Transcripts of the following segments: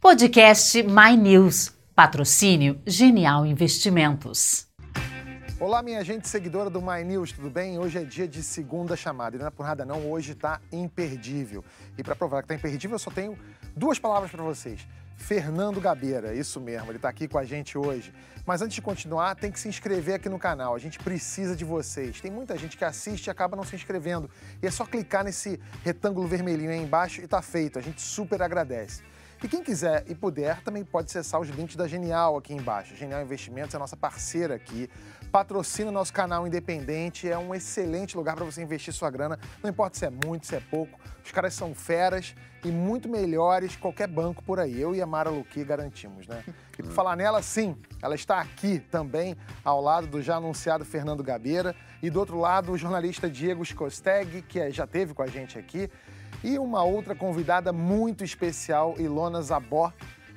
Podcast My News. Patrocínio Genial Investimentos. Olá, minha gente seguidora do My News, tudo bem? Hoje é dia de segunda chamada e não é por nada não, hoje está imperdível. E para provar que está imperdível, eu só tenho duas palavras para vocês. Fernando Gabeira, isso mesmo, ele está aqui com a gente hoje. Mas antes de continuar, tem que se inscrever aqui no canal. A gente precisa de vocês. Tem muita gente que assiste e acaba não se inscrevendo. E é só clicar nesse retângulo vermelhinho aí embaixo e tá feito. A gente super agradece. E quem quiser e puder também pode acessar os links da Genial aqui embaixo. Genial Investimentos é nossa parceira aqui, patrocina nosso canal independente, é um excelente lugar para você investir sua grana, não importa se é muito, se é pouco. Os caras são feras e muito melhores que qualquer banco por aí. Eu e a Mara Luqui garantimos, né? E por falar nela, sim, ela está aqui também, ao lado do já anunciado Fernando Gabeira e do outro lado o jornalista Diego Skosteg, que é, já teve com a gente aqui. E uma outra convidada muito especial, Ilona Zabó,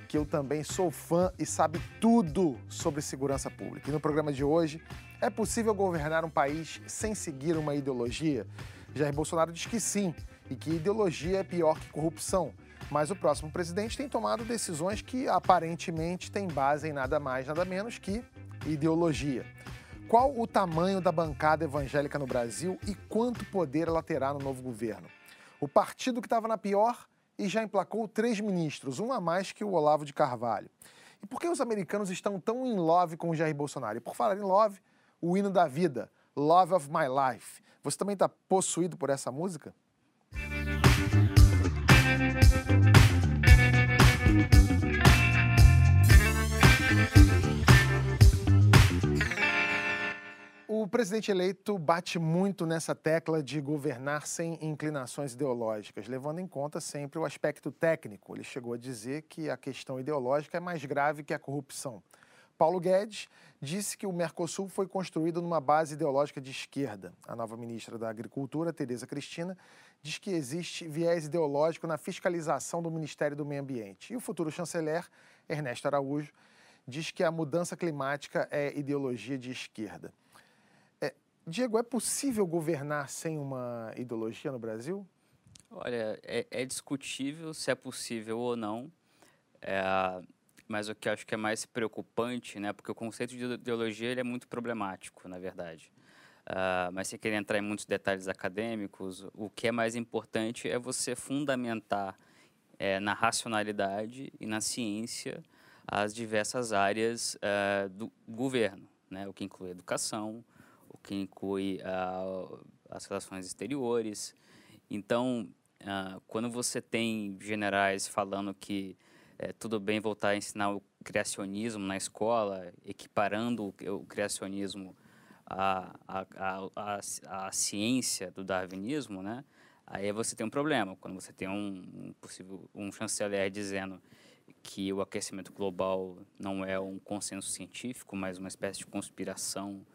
que eu também sou fã e sabe tudo sobre segurança pública. E no programa de hoje, é possível governar um país sem seguir uma ideologia? Jair Bolsonaro diz que sim, e que ideologia é pior que corrupção. Mas o próximo presidente tem tomado decisões que aparentemente têm base em nada mais, nada menos que ideologia. Qual o tamanho da bancada evangélica no Brasil e quanto poder ela terá no novo governo? O partido que estava na pior e já emplacou três ministros, um a mais que o Olavo de Carvalho. E por que os americanos estão tão em love com o Jair Bolsonaro? E por falar em love, o hino da vida, Love of My Life. Você também está possuído por essa música? O presidente eleito bate muito nessa tecla de governar sem inclinações ideológicas, levando em conta sempre o aspecto técnico. Ele chegou a dizer que a questão ideológica é mais grave que a corrupção. Paulo Guedes disse que o Mercosul foi construído numa base ideológica de esquerda. A nova ministra da Agricultura, Tereza Cristina, diz que existe viés ideológico na fiscalização do Ministério do Meio Ambiente. E o futuro chanceler, Ernesto Araújo, diz que a mudança climática é ideologia de esquerda. Diego, é possível governar sem uma ideologia no Brasil? Olha, é, é discutível se é possível ou não, é, mas o que acho que é mais preocupante, né, porque o conceito de ideologia ele é muito problemático, na verdade. Uh, mas sem querer entrar em muitos detalhes acadêmicos, o que é mais importante é você fundamentar é, na racionalidade e na ciência as diversas áreas uh, do governo, né, o que inclui educação, que inclui uh, as relações exteriores. Então, uh, quando você tem generais falando que é, tudo bem voltar a ensinar o criacionismo na escola, equiparando o, criacionismo à, à, à, à, ciência do darwinismo, né? aí você tem um problema. Quando você tem um, um possível um chanceler dizendo que o aquecimento global não é um consenso científico, mas uma espécie de conspiração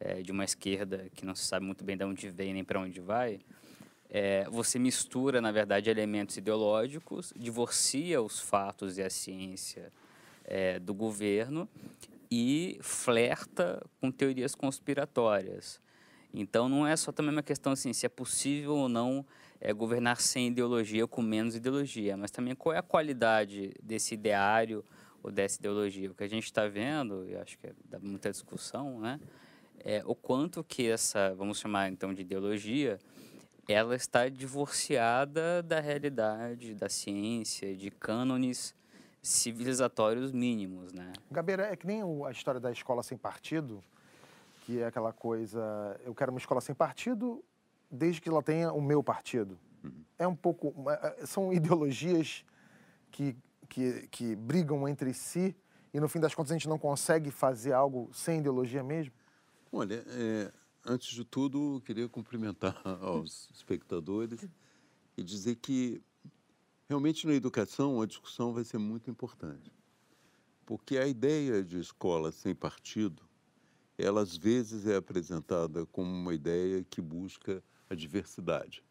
é, de uma esquerda que não se sabe muito bem de onde vem nem para onde vai, é, você mistura, na verdade, elementos ideológicos, divorcia os fatos e a ciência é, do governo e flerta com teorias conspiratórias. Então, não é só também uma questão assim, se é possível ou não é, governar sem ideologia com menos ideologia, mas também qual é a qualidade desse ideário ou dessa ideologia. O que a gente está vendo, e acho que dá muita discussão, né? É, o quanto que essa, vamos chamar então de ideologia, ela está divorciada da realidade, da ciência, de cânones civilizatórios mínimos, né? Gabeira, é que nem a história da escola sem partido, que é aquela coisa, eu quero uma escola sem partido desde que ela tenha o meu partido. Uhum. É um pouco, é, são ideologias que, que, que brigam entre si e no fim das contas a gente não consegue fazer algo sem ideologia mesmo? Olha, é, antes de tudo, queria cumprimentar aos espectadores e dizer que realmente na educação a discussão vai ser muito importante. Porque a ideia de escola sem partido, ela às vezes é apresentada como uma ideia que busca a diversidade.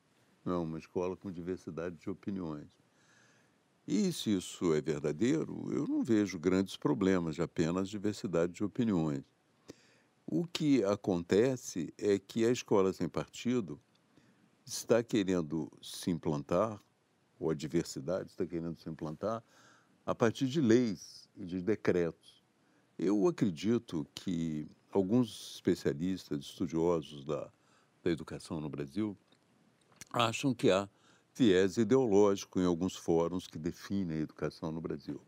Não, uma escola com diversidade de opiniões. E se isso é verdadeiro, eu não vejo grandes problemas de apenas diversidade de opiniões. O que acontece é que a escola sem partido está querendo se implantar, ou a diversidade está querendo se implantar, a partir de leis e de decretos. Eu acredito que alguns especialistas, estudiosos da, da educação no Brasil, acham que há viés ideológico em alguns fóruns que definem a educação no Brasil.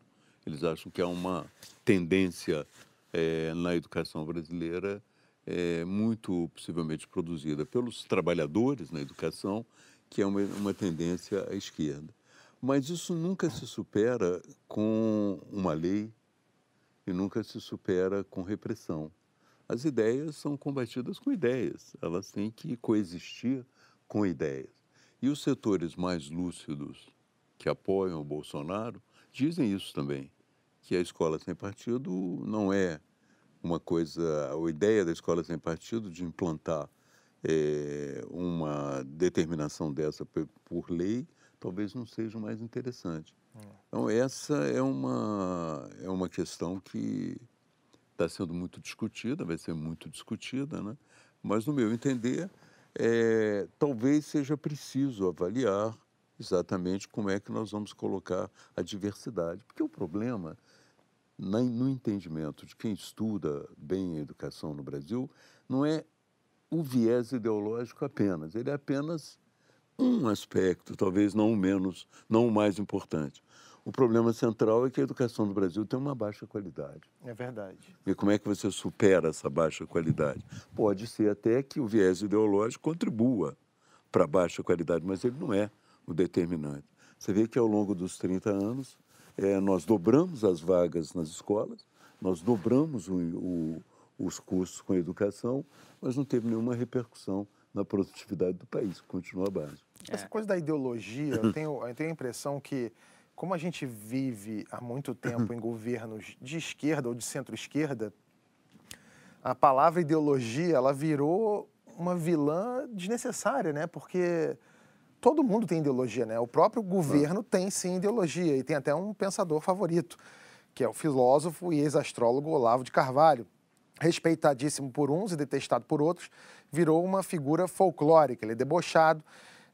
Eles acham que há uma tendência é, na educação brasileira é, muito possivelmente produzida pelos trabalhadores na educação, que é uma, uma tendência à esquerda. Mas isso nunca se supera com uma lei e nunca se supera com repressão. As ideias são combatidas com ideias, elas têm que coexistir com ideias. E os setores mais lúcidos que apoiam o Bolsonaro dizem isso também, que a escola sem partido não é uma coisa, a ideia da escola sem partido de implantar é, uma determinação dessa por, por, lei, talvez não seja mais interessante. Hum. Então, essa é uma, é uma questão que está sendo muito discutida, vai ser muito discutida, né? mas, no meu entender, é, talvez seja preciso avaliar exatamente como é que nós vamos colocar a diversidade. Porque o problema no entendimento de quem estuda bem a educação no Brasil, não é o viés ideológico apenas, ele é apenas um aspecto, talvez não o menos, não o mais importante. O problema central é que a educação no Brasil tem uma baixa qualidade. É verdade. E como é que você supera essa baixa qualidade? Pode ser até que o viés ideológico contribua para a baixa qualidade, mas ele não é o determinante. Você vê que ao longo dos 30 anos, é, nós dobramos as vagas nas escolas, nós dobramos o, o, os custos com a educação, mas não teve nenhuma repercussão na produtividade do país, que continua baixa. Essa é. coisa da ideologia, eu tenho, eu tenho a impressão que, como a gente vive há muito tempo em governos de esquerda ou de centro-esquerda, a palavra ideologia ela virou uma vilã desnecessária, né? Porque todo mundo tem ideologia, né? O próprio governo tem sim ideologia e tem até um pensador favorito, que é o filósofo e ex-astrólogo Olavo de Carvalho. Respeitadíssimo por uns e detestado por outros, virou uma figura folclórica. Ele é debochado,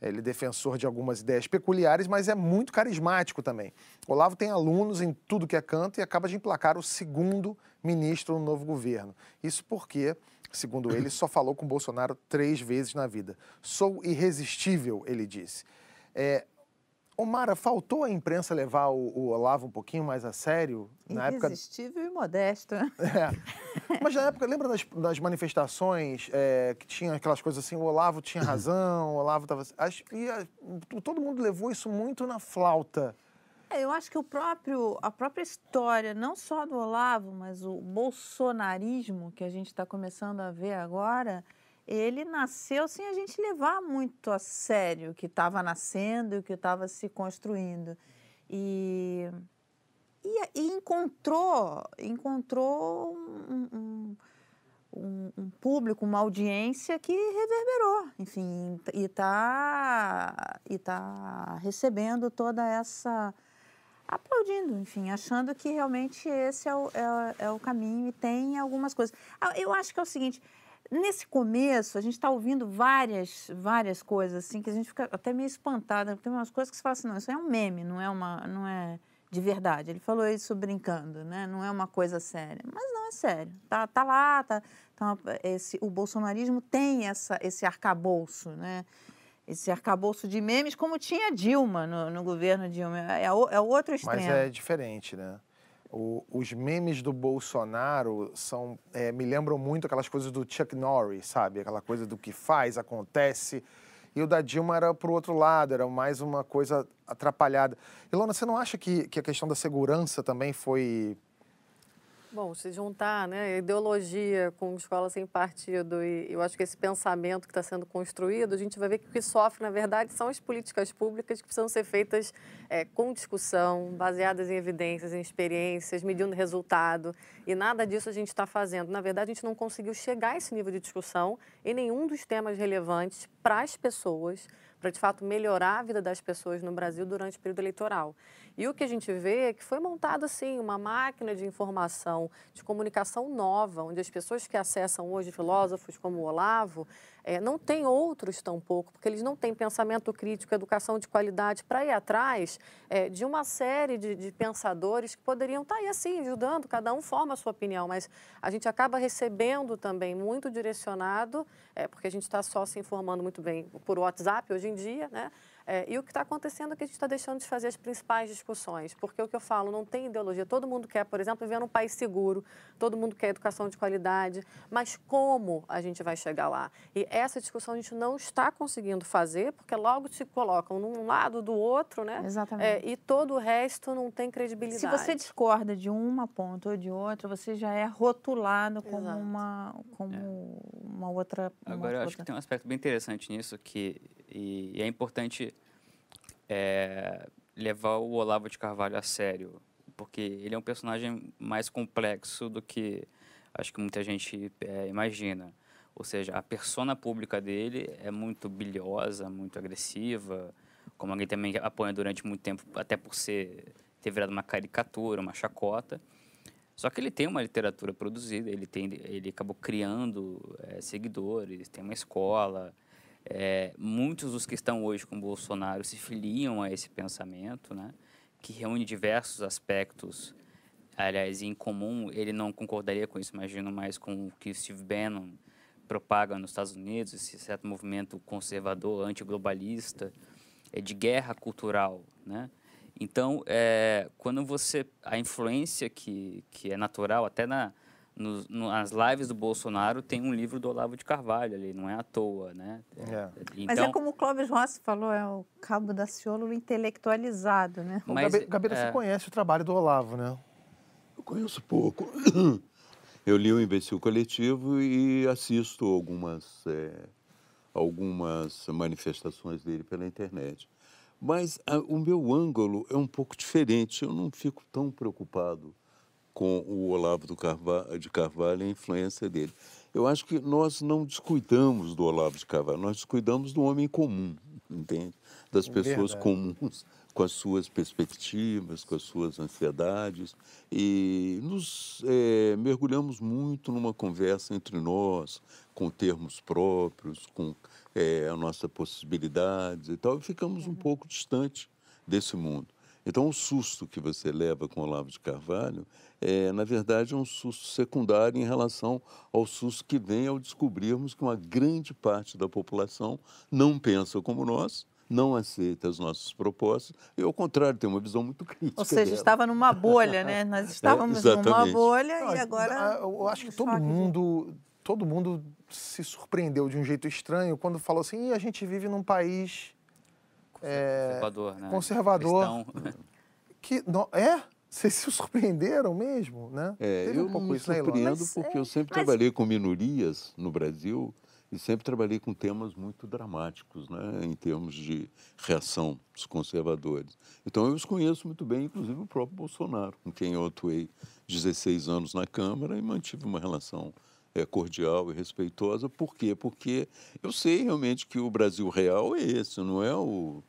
ele é defensor de algumas ideias peculiares, mas é muito carismático também. Olavo tem alunos em tudo que é canto e acaba de emplacar o segundo ministro no novo governo. Isso porque Segundo ele, só falou com Bolsonaro três vezes na vida. Sou irresistível, ele disse. É, Omara, faltou a imprensa levar o, o, Olavo um pouquinho mais a sério? Na Irresistível época... e modesto. É. Mas na época, lembra das, das manifestações é, que tinha aquelas coisas assim, o Olavo tinha razão, o Olavo estava... E todo mundo levou isso muito na flauta. É, eu acho que o próprio, a própria história, não só do Olavo, mas o bolsonarismo que a gente está começando a ver agora, ele nasceu sem a gente levar muito a sério o que estava nascendo e o que estava se construindo. E, e, e, encontrou, encontrou um, um, um, um, público, uma audiência que reverberou, enfim, e está e tá recebendo toda essa aplaudindo, enfim, achando que realmente esse é o, é, é o caminho e tem algumas coisas. Ah, eu acho que é o seguinte, nesse começo, a gente está ouvindo várias, várias coisas assim que a gente fica até meio espantada. Tem umas coisas que você fala assim, não, isso é um meme, não é uma, não é de verdade. Ele falou isso brincando, né? Não é uma coisa séria, mas não é sério. Tá, tá lá, tá, tá esse, o bolsonarismo tem essa, esse arcabouço, né? Esse arcabouço de memes, como tinha Dilma no, no governo Dilma. É, é é outro extremo. Mas é diferente, né? O, os memes do Bolsonaro são, é, me lembram muito aquelas coisas do Chuck Norris, sabe? Aquela coisa do que faz, acontece. E o da Dilma era para o outro lado, era mais uma coisa atrapalhada. Ilona, você não acha que, que a questão da segurança também foi Bom, se juntar né, ideologia com escola sem partido e eu acho que esse pensamento que está sendo construído, a gente vai ver que o que sofre, na verdade, são as políticas públicas que precisam ser feitas é, com discussão, baseadas em evidências, em experiências, medindo resultado. E nada disso a gente está fazendo. Na verdade, a gente não conseguiu chegar a esse nível de discussão em nenhum dos temas relevantes para as pessoas, para de fato melhorar a vida das pessoas no Brasil durante o período eleitoral. E o que a gente vê é que foi montada, assim, uma máquina de informação, de comunicação nova, onde as pessoas que acessam hoje filósofos como o Olavo, é, não tem outros tampouco, porque eles não têm pensamento crítico, educação de qualidade para ir atrás é, de uma série de, de, pensadores que poderiam estar tá aí assim, ajudando, cada um forma a sua opinião, mas a gente acaba recebendo também muito direcionado, é, porque a gente está só se informando muito bem por WhatsApp hoje em dia, né? É, e o que está acontecendo é que a gente está deixando de fazer as principais discussões, porque o que eu falo, não tem ideologia. Todo mundo quer, por exemplo, viver num país seguro, todo mundo quer educação de qualidade, mas como a gente vai chegar lá? E essa discussão a gente não está conseguindo fazer, porque logo se colocam num lado do outro, né? Exatamente. É, e todo o resto não tem credibilidade. Se você discorda de uma ponta ou de outra, você já é rotulado como, uma, como é. uma outra. Uma Agora, eu outra. acho que tem um aspecto bem interessante nisso, que e, e é importante é, levar o Olavo de Carvalho a sério, porque ele é um personagem mais complexo do que acho que muita gente é, imagina. Ou seja, a persona pública dele é muito bilhosa, muito agressiva, como alguém também apoia durante muito tempo, até por ser ter virado uma caricatura, uma chacota. Só que ele tem uma literatura produzida, ele tem, ele acabou criando é, seguidores, tem uma escola, é, muitos dos que estão hoje com Bolsonaro se filiam a esse pensamento, né, que reúne diversos aspectos. Aliás, em comum, ele não concordaria com isso, imagino, mais com o que Steve Bannon propaga nos Estados Unidos, esse certo movimento conservador, antiglobalista, é, de guerra cultural, né? Então, é, quando você a influência que, que é natural até na no, nas lives do Bolsonaro tem um livro do Olavo de Carvalho ali, não é à toa, né? É. Então, mas é como o Clóvis Rossi falou, é o cabo da Ciolo intelectualizado, né? Mas, Gabeira, é... você conhece o trabalho do Olavo, né? Eu conheço pouco. Eu li o Imbecil Coletivo e assisto algumas, é, algumas manifestações dele pela internet. Mas a, o meu ângulo é um pouco diferente. Eu não fico tão preocupado com o Olavo Carvalho, de Carvalho e a influência dele. Eu acho que nós não descuidamos do Olavo de Carvalho, nós descuidamos do homem comum, entende? Das pessoas Verdade. comuns, com as suas perspectivas, com as suas ansiedades, e nos é, mergulhamos muito numa conversa entre nós, com termos próprios, com é, a nossa possibilidades e tal, e ficamos um uhum. pouco distante desse mundo. Então, o susto que você leva com o Olavo de Carvalho é, na verdade, um susto secundário em relação ao susto que vem ao descobrirmos que uma grande parte da população não pensa como nós, não aceita as nossas propostas e, ao contrário, tem uma visão muito crítica. Ou seja, dela. estava numa bolha, né? Nós é, estávamos é, numa bolha não, e agora. Eu acho que todo mundo, todo mundo se surpreendeu de um jeito estranho quando falou assim: a gente vive num país. Conservador, é, né? Conservador. Que, não, é? Vocês se surpreenderam mesmo, né? É, Teve eu um me surpreendo mas, porque é, eu sempre mas... trabalhei com minorias no Brasil e sempre trabalhei com temas muito dramáticos, né, em termos de reação dos conservadores. Então eu os conheço muito bem, inclusive o próprio Bolsonaro, com quem eu atuei 16 anos na Câmara e mantive uma relação é, cordial e respeitosa. Por quê? Porque eu sei realmente que o Brasil real é esse, não é o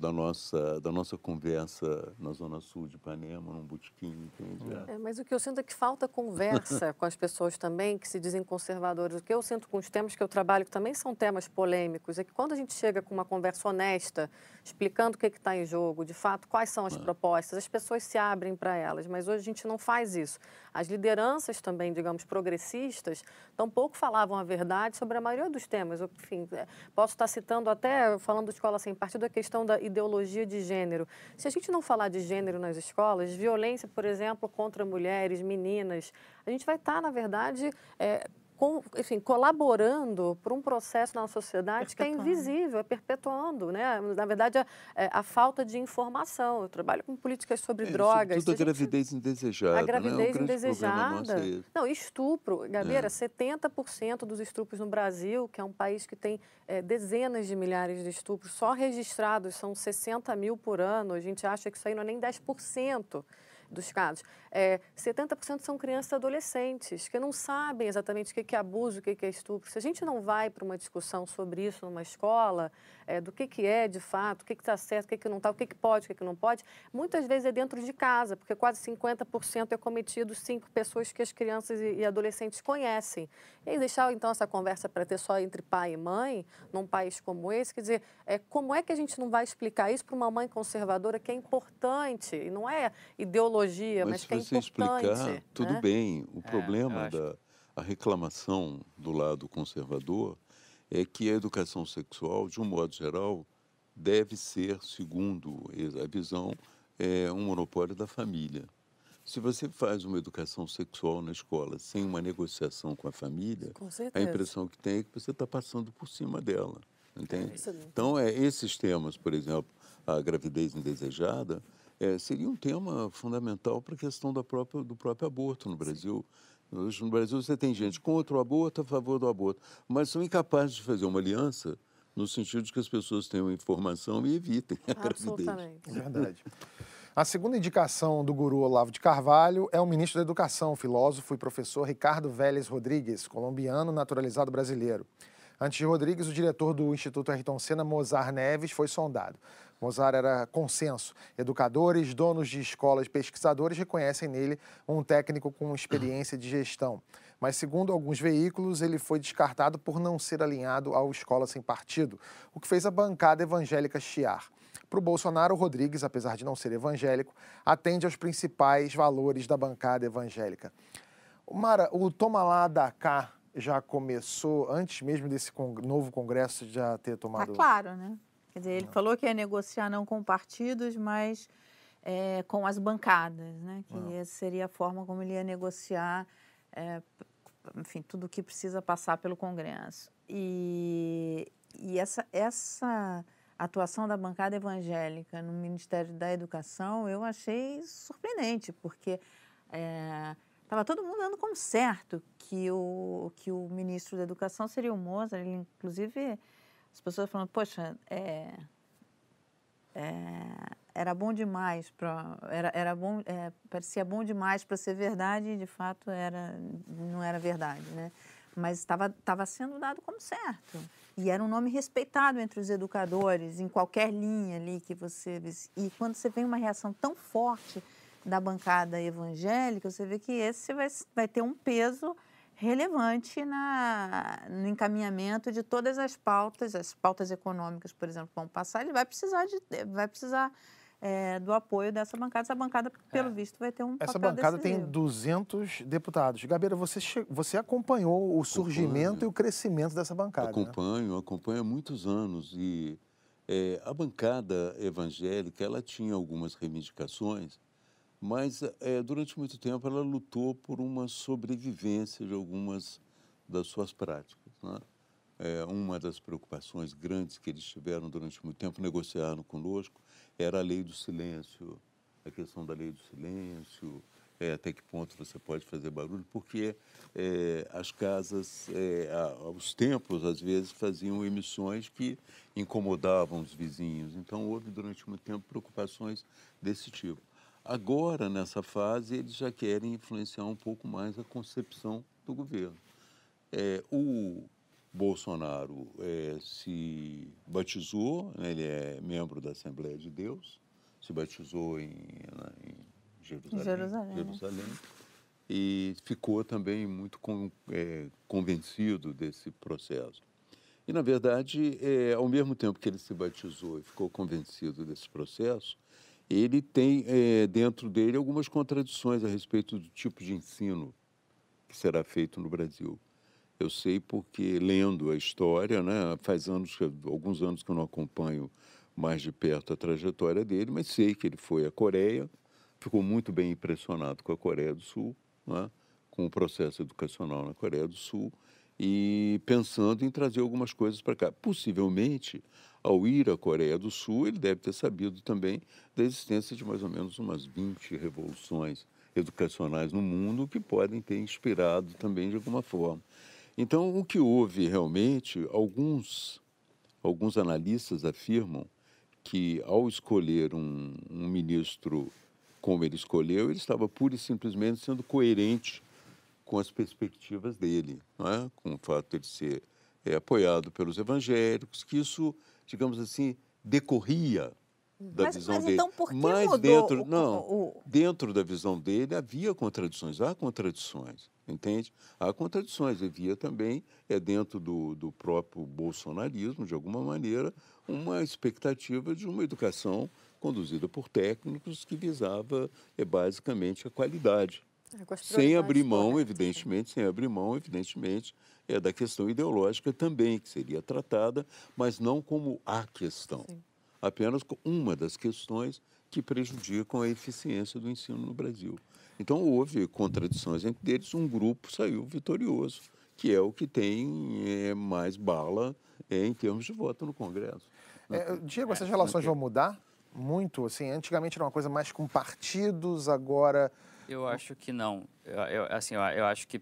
da nossa, da nossa conversa na Zona Sul de Ipanema, num botequim, entende? É, mas o que eu sinto é que falta conversa com as pessoas também que se dizem conservadoras. O que eu sinto com os temas que eu trabalho, que também são temas polêmicos, é que quando a gente chega com uma conversa honesta, explicando o que está em jogo, de fato, quais são as ah. propostas, as pessoas se abrem para elas, mas hoje a gente não faz isso. As lideranças também, digamos, progressistas, tampouco falavam a verdade sobre a maioria dos temas. Eu, enfim, é, posso estar citando até, falando de escola sem partido, a questão da ideologia de gênero. Se a gente não falar de gênero nas escolas, violência, por exemplo, contra mulheres, meninas, a gente vai estar, na verdade, é, com, enfim, colaborando para um processo na sociedade que é invisível, é perpetuando, né? Na verdade, a, é, a falta de informação. Eu trabalho com políticas sobre é, drogas. Tudo a gravidez indesejada. A gravidez né? indesejada. É Não, estupro. Gabeira, é. 70% dos estupros no Brasil, que é um país que tem é, dezenas de milhares de estupros, só registrados são 60 mil por ano. A gente acha que isso aí não é nem 10%. Dos casos. É, 70% são crianças e adolescentes que não sabem exatamente o que é abuso, o que é estupro. Se a gente não vai para uma discussão sobre isso numa escola, é, do que, que é de fato, o que está certo, o que, que não está, o que, que pode, o que, que não pode, muitas vezes é dentro de casa, porque quase 50% é cometido cinco pessoas que as crianças e, e adolescentes conhecem. E deixar então essa conversa para ter só entre pai e mãe, num país como esse, quer dizer, é, como é que a gente não vai explicar isso para uma mãe conservadora que é importante, e não é ideologia, mas, mas que é você importante. Explicar, tudo né? bem. O é, problema da a reclamação do lado conservador é que a educação sexual, de um modo geral, deve ser, segundo a visão, é, um monopólio da família. Se você faz uma educação sexual na escola sem uma negociação com a família, com a impressão que tem é que você está passando por cima dela. Entende? É então, é, esses temas, por exemplo, a gravidez indesejada, é, seria um tema fundamental para a questão da própria, do próprio aborto no Brasil. Hoje no Brasil você tem gente contra o aborto, a favor do aborto, mas são incapazes de fazer uma aliança no sentido de que as pessoas tenham informação e evitem a gravidez. É verdade. A segunda indicação do guru Olavo de Carvalho é o ministro da Educação, filósofo e professor Ricardo Vélez Rodrigues, colombiano naturalizado brasileiro. Antes de Rodrigues, o diretor do Instituto Ayrton Senna, Mozar Neves, foi sondado. Mozart era consenso. Educadores, donos de escolas, pesquisadores reconhecem nele um técnico com experiência de gestão. Mas, segundo alguns veículos, ele foi descartado por não ser alinhado ao Escola Sem Partido, o que fez a bancada evangélica chiar. Para o Bolsonaro, Rodrigues, apesar de não ser evangélico, atende aos principais valores da bancada evangélica. Mara, o Toma lá da cá já começou antes mesmo desse novo Congresso já ter tomado. Tá claro, né? Quer dizer, ele não. falou que ia negociar não com partidos, mas é, com as bancadas, né? Que não. essa seria a forma como ele ia negociar, é, enfim, tudo o que precisa passar pelo Congresso. E, e essa, essa atuação da bancada evangélica no Ministério da Educação eu achei surpreendente, porque é, Estava todo mundo dando como certo que o, que o ministro da Educação seria o Mozart. Ele, inclusive, as pessoas falando, poxa, é, é, era bom demais para era, era bom é, parecia bom demais para ser verdade e de fato era não era verdade né? Mas estava estava sendo dado como certo. E era um nome respeitado entre os educadores em qualquer linha ali que você e quando você vê uma reação tão forte da bancada evangélica, você vê que esse vai, vai ter um peso relevante na, no encaminhamento de todas as pautas, as pautas econômicas, por exemplo, vão passar, ele vai precisar, de, vai precisar é, do apoio dessa bancada. Essa bancada, pelo é. visto, vai ter um Essa bancada decisivo. tem 200 deputados. Gabeira, você, você acompanhou o surgimento Acompanho. e o crescimento dessa bancada. Né? Acompanho, né? acompanho há muitos anos. E é, a bancada evangélica, ela tinha algumas reivindicações mas é, durante muito tempo ela lutou por uma sobrevivência de algumas das suas práticas. Né? É, uma das preocupações grandes que eles tiveram durante muito tempo, negociaram conosco, era a lei do silêncio, a questão da lei do silêncio, é, até que ponto você pode fazer barulho, porque é, as casas, é, a, os templos, às vezes, faziam emissões que incomodavam os vizinhos. Então, houve durante muito tempo preocupações desse tipo. Agora, nessa fase, eles já querem influenciar um pouco mais a concepção do governo. É, o Bolsonaro é, se batizou, né, ele é membro da Assembleia de Deus, se batizou em, em Jerusalém, Jerusalém, Jerusalém e ficou também muito com, é, convencido desse processo. E, na verdade, é, ao mesmo tempo que ele se batizou e ficou convencido desse processo, ele tem é, dentro dele algumas contradições a respeito do tipo de ensino que será feito no Brasil. Eu sei porque lendo a história, né, faz anos, alguns anos que eu não acompanho mais de perto a trajetória dele, mas sei que ele foi à Coreia, ficou muito bem impressionado com a Coreia do Sul, né, com o processo educacional na Coreia do Sul e pensando em trazer algumas coisas para cá. Possivelmente ao ir à Coreia do Sul, ele deve ter sabido também da existência de mais ou menos umas 20 revoluções educacionais no mundo que podem ter inspirado também de alguma forma. Então, o que houve realmente, alguns, alguns analistas afirmam que ao escolher um, um ministro como ele escolheu, ele estava pura e simplesmente sendo coerente com as perspectivas dele, é? com o fato de ele ser é, apoiado pelos evangélicos, que isso, digamos assim, decorria da Mas- visão mas dele. então por que mas mudou dentro, o- não, o- dentro da visão dele havia contradições, há contradições, entende? Há contradições, havia também, é dentro do, do próprio bolsonarismo, de alguma maneira, uma expectativa de uma educação conduzida por técnicos que visava é, basicamente a qualidade. É, Sem abrir mão, corretas, evidentemente, sem abrir mão, evidentemente, é da questão ideológica também, que seria tratada, mas não como a questão, Sim. apenas como uma das questões que prejudicam a eficiência do ensino no Brasil. Então, houve contradições entre eles, um grupo saiu vitorioso, que é o que tem é, mais bala é, em termos de voto no Congresso. É, Diego, essas relações vão mudar muito? Assim, antigamente era uma coisa mais com partidos, agora Eu acho que não. Eu, eu- assim, eu, eu acho que,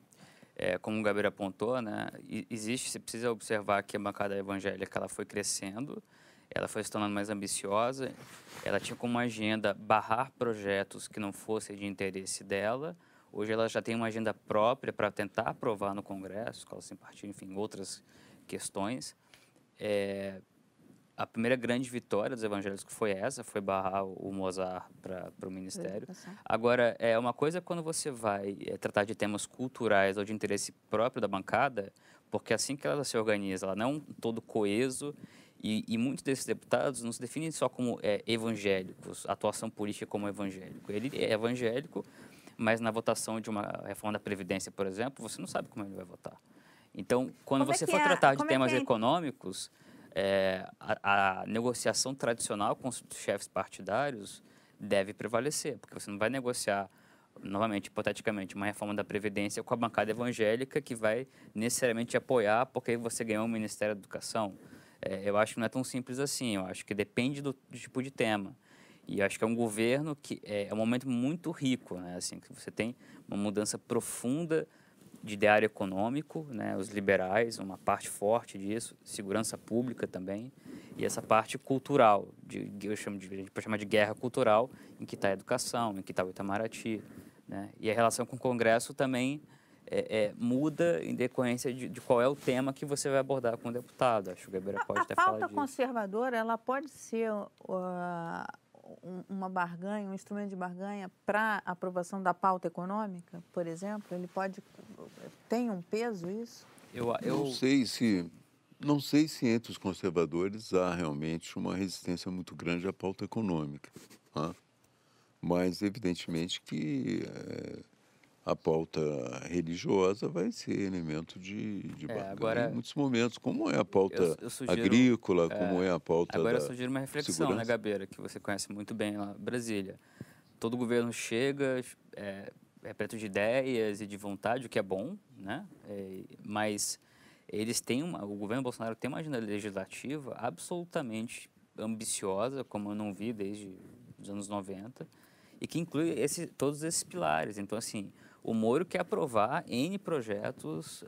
é, como o Gabriel apontou, né, existe, você precisa observar que a bancada evangélica ela foi crescendo, ela foi se tornando mais ambiciosa, ela tinha como agenda barrar projetos que não fossem de interesse dela. Hoje ela já tem uma agenda própria para tentar aprovar no Congresso, escola sem partido, enfim, outras questões. É, a primeira grande vitória dos evangélicos foi essa, foi barrar o Mozart para o ministério. Agora, é uma coisa é quando você vai é, tratar de temas culturais ou de interesse próprio da bancada, porque assim que ela se organiza, ela não é um todo coeso e, e muitos desses deputados não se definem só como é, evangélicos, atuação política como evangélico. Ele é evangélico, mas na votação de uma reforma da Previdência, por exemplo, você não sabe como ele vai votar. Então, quando Como é você que for é- tratar de como é temas é- econômicos, é, a, a negociação tradicional com os chefes partidários deve prevalecer, porque você não vai negociar, novamente, hipoteticamente, uma reforma da Previdência com a bancada evangélica que vai necessariamente apoiar porque você ganhou o Ministério da Educação. É, eu acho que não é tão simples assim, eu acho que depende do, do tipo de tema. E acho que é um governo que é, é um momento muito rico, né? Assim, que você tem uma mudança profunda de ideário econômico, né, os liberais, uma parte forte disso, segurança pública também, e essa parte cultural, de, eu chamo de, a gente pode chamar de guerra cultural, em que está a educação, em que está o Itamaraty. Né? E a relação com o Congresso também é, é, muda em decorrência de, de qual é o tema que você vai abordar com o deputado. Acho que o Gabriel pode A até falar pauta disso. conservadora, ela pode ser uh, uma barganha, um instrumento de barganha para aprovação da pauta econômica, por exemplo? Ele pode tem um peso isso? Eu, eu, Não sei se não sei se entre os conservadores há realmente uma resistência muito grande à pauta econômica, tá? mas evidentemente que eh, a pauta religiosa vai ser elemento de, de É, agora- em muitos momentos, como é a pauta eu, eu sugiro, agrícola, como é a pauta Agora da... eu sugiro uma reflexão, né, segurança. Gabeira, que você conhece muito bem lá, Brasília. Todo governo chega é, repleto de ideias e de vontade, o que é bom, né? É, mas eles têm uma, o governo Bolsonaro tem uma agenda legislativa absolutamente ambiciosa, como eu não vi desde os anos 90, e que inclui esse, todos esses pilares. Então, assim, o Moro quer aprovar N projetos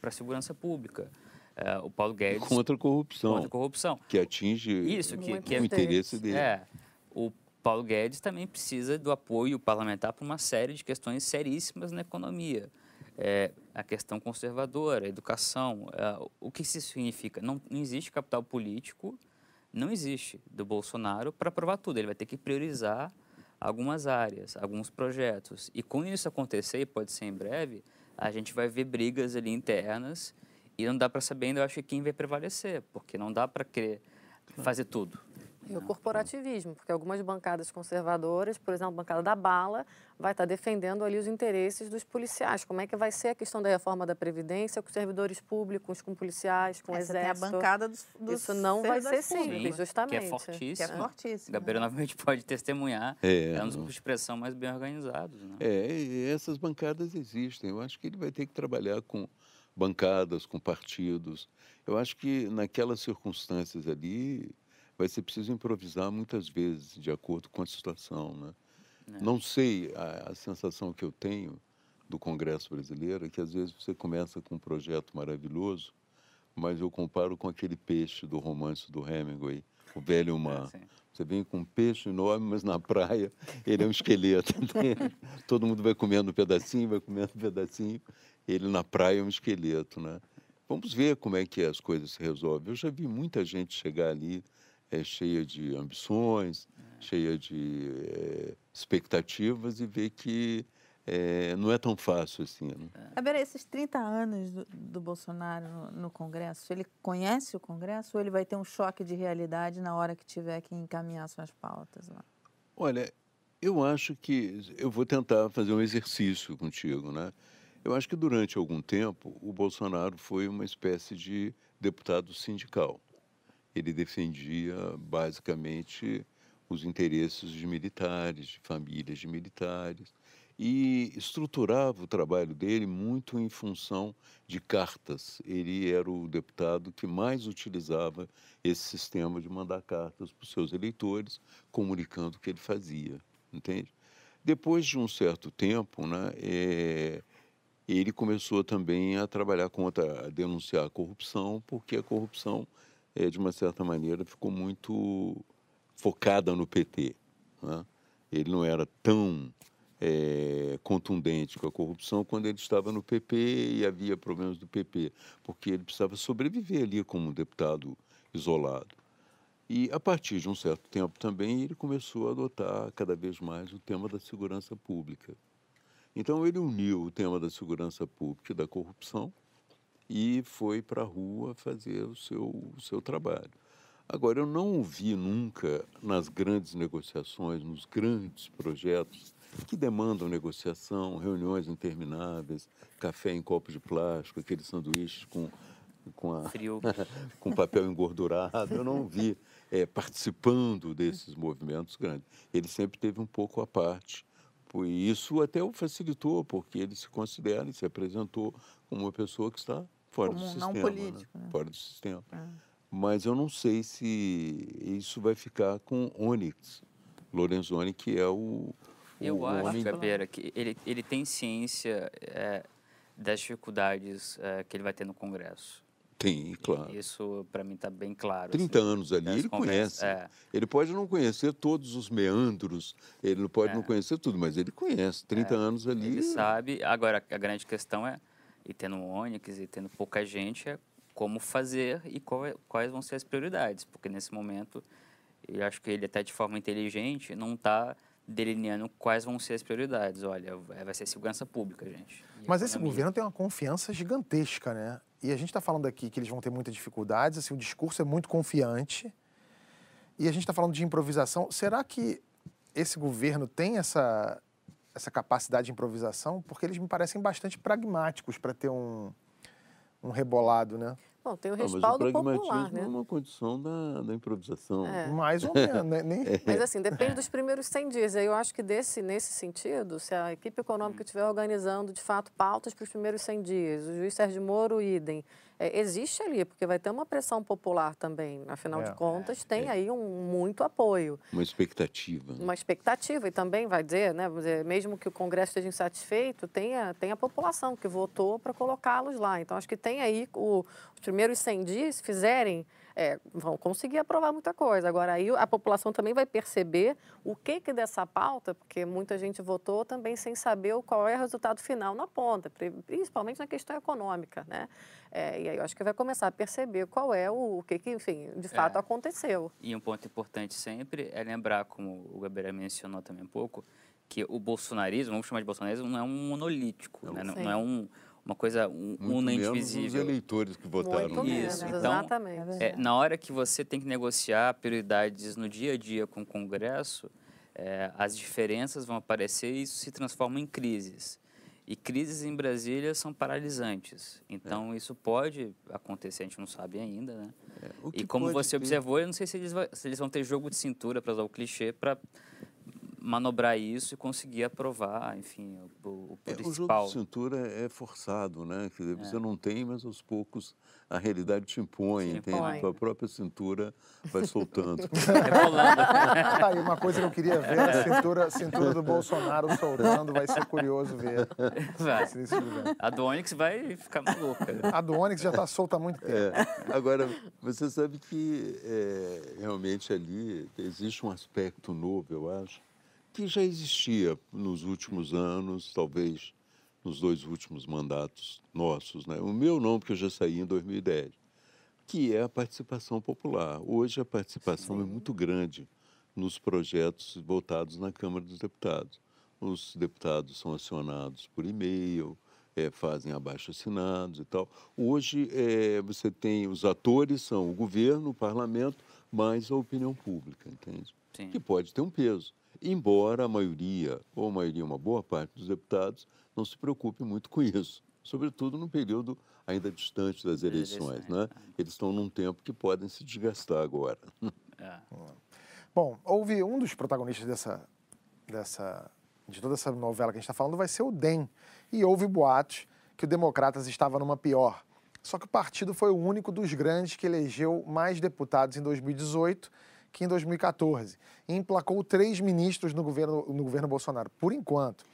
para a segurança pública. É, o Paulo Guedes contra a corrupção, contra a corrupção. que atinge Isso, que, que o é, interesse dele. é. O Paulo Guedes também precisa do apoio parlamentar para uma série de questões seríssimas na economia. É, a questão conservadora, a educação. é, o que isso significa? Não, não existe capital político, não existe, do Bolsonaro para aprovar tudo. Ele vai ter que priorizar algumas áreas, alguns projetos. E quando isso acontecer, e pode ser em breve, a gente vai ver brigas ali internas e não dá para saber ainda, eu acho, quem vai prevalecer, porque não dá para querer fazer tudo. E o corporativismo, porque algumas bancadas conservadoras, por exemplo, a bancada da bala, vai estar defendendo ali os interesses dos policiais. Como é que vai ser a questão da reforma da Previdência com servidores públicos, com policiais, com o Essa tem a exército? bancada dos, dos Isso não vai ser simples, públicos, justamente. Que é Que é fortíssimo. fortíssimo. Gabeira né? novamente pode testemunhar. É, É um dos não. grupos de pressão mais bem organizados. Né? É, e essas bancadas existem. Eu acho que ele vai ter que trabalhar com bancadas, com partidos. Eu acho que naquelas circunstâncias ali vai ser preciso improvisar muitas vezes, de acordo com a situação. Né? É. Não sei, a, a sensação que eu tenho do Congresso brasileiro é que às vezes você começa com um projeto maravilhoso, mas eu comparo com aquele peixe do romance do Hemingway, o velho mar. sim. Você vem com um peixe enorme, mas na praia ele é um esqueleto. entende? Todo mundo vai comendo um pedacinho, vai comendo um pedacinho. Ele na praia é um esqueleto, né? Vamos ver como é que as coisas se resolvem. Eu já vi muita gente chegar ali é, cheia de ambições, cheia de é, expectativas e ver que é, não é tão fácil assim. Né? Agora, esses 30 anos do, do Bolsonaro no, no Congresso, ele conhece o Congresso ou ele vai ter um choque de realidade na hora que tiver que encaminhar suas pautas lá? Olha, eu acho que eu vou tentar fazer um exercício contigo, né? Eu acho que durante algum tempo o Bolsonaro foi uma espécie de deputado sindical. Ele defendia basicamente os interesses de militares, de famílias de militares, e estruturava o trabalho dele muito em função de cartas. Ele era o deputado que mais utilizava esse sistema de mandar cartas para os seus eleitores, comunicando o que ele fazia, entende? Depois de um certo tempo, né, é, ele começou também a trabalhar contra, a denunciar a corrupção, porque a corrupção, é, de uma certa maneira, ficou muito focada no PT. Né? Ele não era tão é, contundente com a corrupção quando ele estava no PP e havia problemas do PP, porque ele precisava sobreviver ali como um deputado isolado. E a partir de um certo tempo também ele começou a adotar cada vez mais o tema da segurança pública. Então ele uniu o tema da segurança pública e da corrupção e foi para a rua fazer o seu, o seu trabalho. Agora, eu não ouvi nunca nas grandes negociações, nos grandes projetos que demandam negociação, reuniões intermináveis, café em copo de plástico, aqueles sanduíches com, com, a, Frio. com papel engordurado. Eu não vi é, participando desses movimentos grandes. Ele sempre teve um pouco à parte. E isso até o facilitou, porque ele se considera e se apresentou como uma pessoa que está fora Como do um sistema. não político, né? né? Fora do sistema. É. Mas eu não sei se isso vai ficar com Onyx Lorenzoni, que é o, Eu o acho, homem Gabeira, que ele, ele tem ciência é, das dificuldades é, que ele vai ter no Congresso. Tem, claro. Isso, para mim, está bem claro. 30 assim, anos ali, ele conhece. É, Ele pode não conhecer todos os meandros, ele não pode É. não conhecer tudo, mas ele conhece. 30 anos ali. ele sabe. Agora, a grande questão é, e tendo um Onix e tendo pouca gente, é como fazer e é- quais vão ser as prioridades. Porque nesse momento, eu acho que ele até de forma inteligente não está delineando quais vão ser as prioridades. Olha, vai ser segurança pública, gente. Mas esse governo tem uma confiança gigantesca, né? E a gente está falando aqui que eles vão ter muitas dificuldades, assim, o discurso é muito confiante. E a gente está falando de improvisação. Será que esse governo tem essa, essa capacidade de improvisação? Porque eles me parecem bastante pragmáticos para ter um, um rebolado, né? Bom, tem o Não, mas o respaldo pragmatismo popular, né? é uma condição da, da improvisação. É. Mais ou menos, né? Nem... Mas assim, depende dos primeiros 100 dias. Eu acho que desse, nesse sentido, se a equipe econômica estiver organizando, de fato, pautas para os primeiros 100 dias, o juiz Sérgio Moro, idem, é, existe ali, porque vai ter uma pressão popular também. Afinal É. de contas, tem aí um muito apoio. Uma expectativa. né? uma expectativa e também vai dizer, né, mesmo que o Congresso esteja insatisfeito, tem a, tem a população que votou para colocá-los lá. Então, acho que tem aí o, os primeiros 100 dias, se fizerem, é, vão conseguir aprovar muita coisa. Agora, aí a população também vai perceber o que, que dessa pauta, porque muita gente votou também sem saber qual é o resultado final na ponta, pri- principalmente na questão econômica, né? É, e aí eu acho que vai começar a perceber qual é o, o que, que, enfim, de fato É. aconteceu. E um ponto importante sempre é lembrar, como o Gabriel mencionou também um pouco, que o bolsonarismo, vamos chamar de bolsonarismo, não é um monolítico, né? não, não é um, uma coisa una menos os indivisível. eleitores que votaram Muito nele. menos, Isso, então, exatamente. É, na hora que você tem que negociar prioridades no dia a dia com o Congresso, é, as diferenças vão aparecer e isso se transforma em crises. E crises em Brasília são paralisantes. Então, isso pode acontecer, a gente não sabe ainda, né? É, o E como você ter- observou, eu não sei se eles, vai- se eles vão ter jogo de cintura, para usar o clichê, para manobrar isso e conseguir aprovar, enfim, o, o É, o jogo principal. de cintura é forçado, né? Quer dizer, Você não tem, mas aos poucos a realidade te impõe, Te entende? impõe. Tua própria cintura vai soltando. Rebolando. Tá aí uma coisa que eu queria ver, a cintura, cintura do Bolsonaro soltando, vai ser curioso ver. Vai. A do Onix vai ficar maluca. A do Onyx já está solta há muito tempo. É, Agora, você sabe que é, realmente ali existe um aspecto novo, eu acho, que já existia nos últimos anos, talvez nos dois últimos mandatos nossos. Né? O meu não, porque eu já saí em 2010, que é a participação popular. Hoje a participação é muito grande nos projetos votados na Câmara dos Deputados. Os deputados são acionados por e-mail, eh, fazem abaixo-assinados e tal. Hoje eh, você tem os atores são o governo, o parlamento, mais a opinião pública, entende? Sim. Que pode ter um peso. Embora a maioria, ou a maioria, uma boa parte dos deputados, não se preocupe muito com isso. Sobretudo no período ainda distante das eleições, né? Eles estão num tempo que podem se desgastar agora. É. Bom, houve um dos protagonistas dessa, dessa, de toda essa novela que a gente está falando vai ser o DEM. E houve boatos que o Democratas estava numa pior. Só que o partido foi o único dos grandes que elegeu mais deputados em 2018 que em 2014. E emplacou três ministros no governo, no governo Bolsonaro, por enquanto.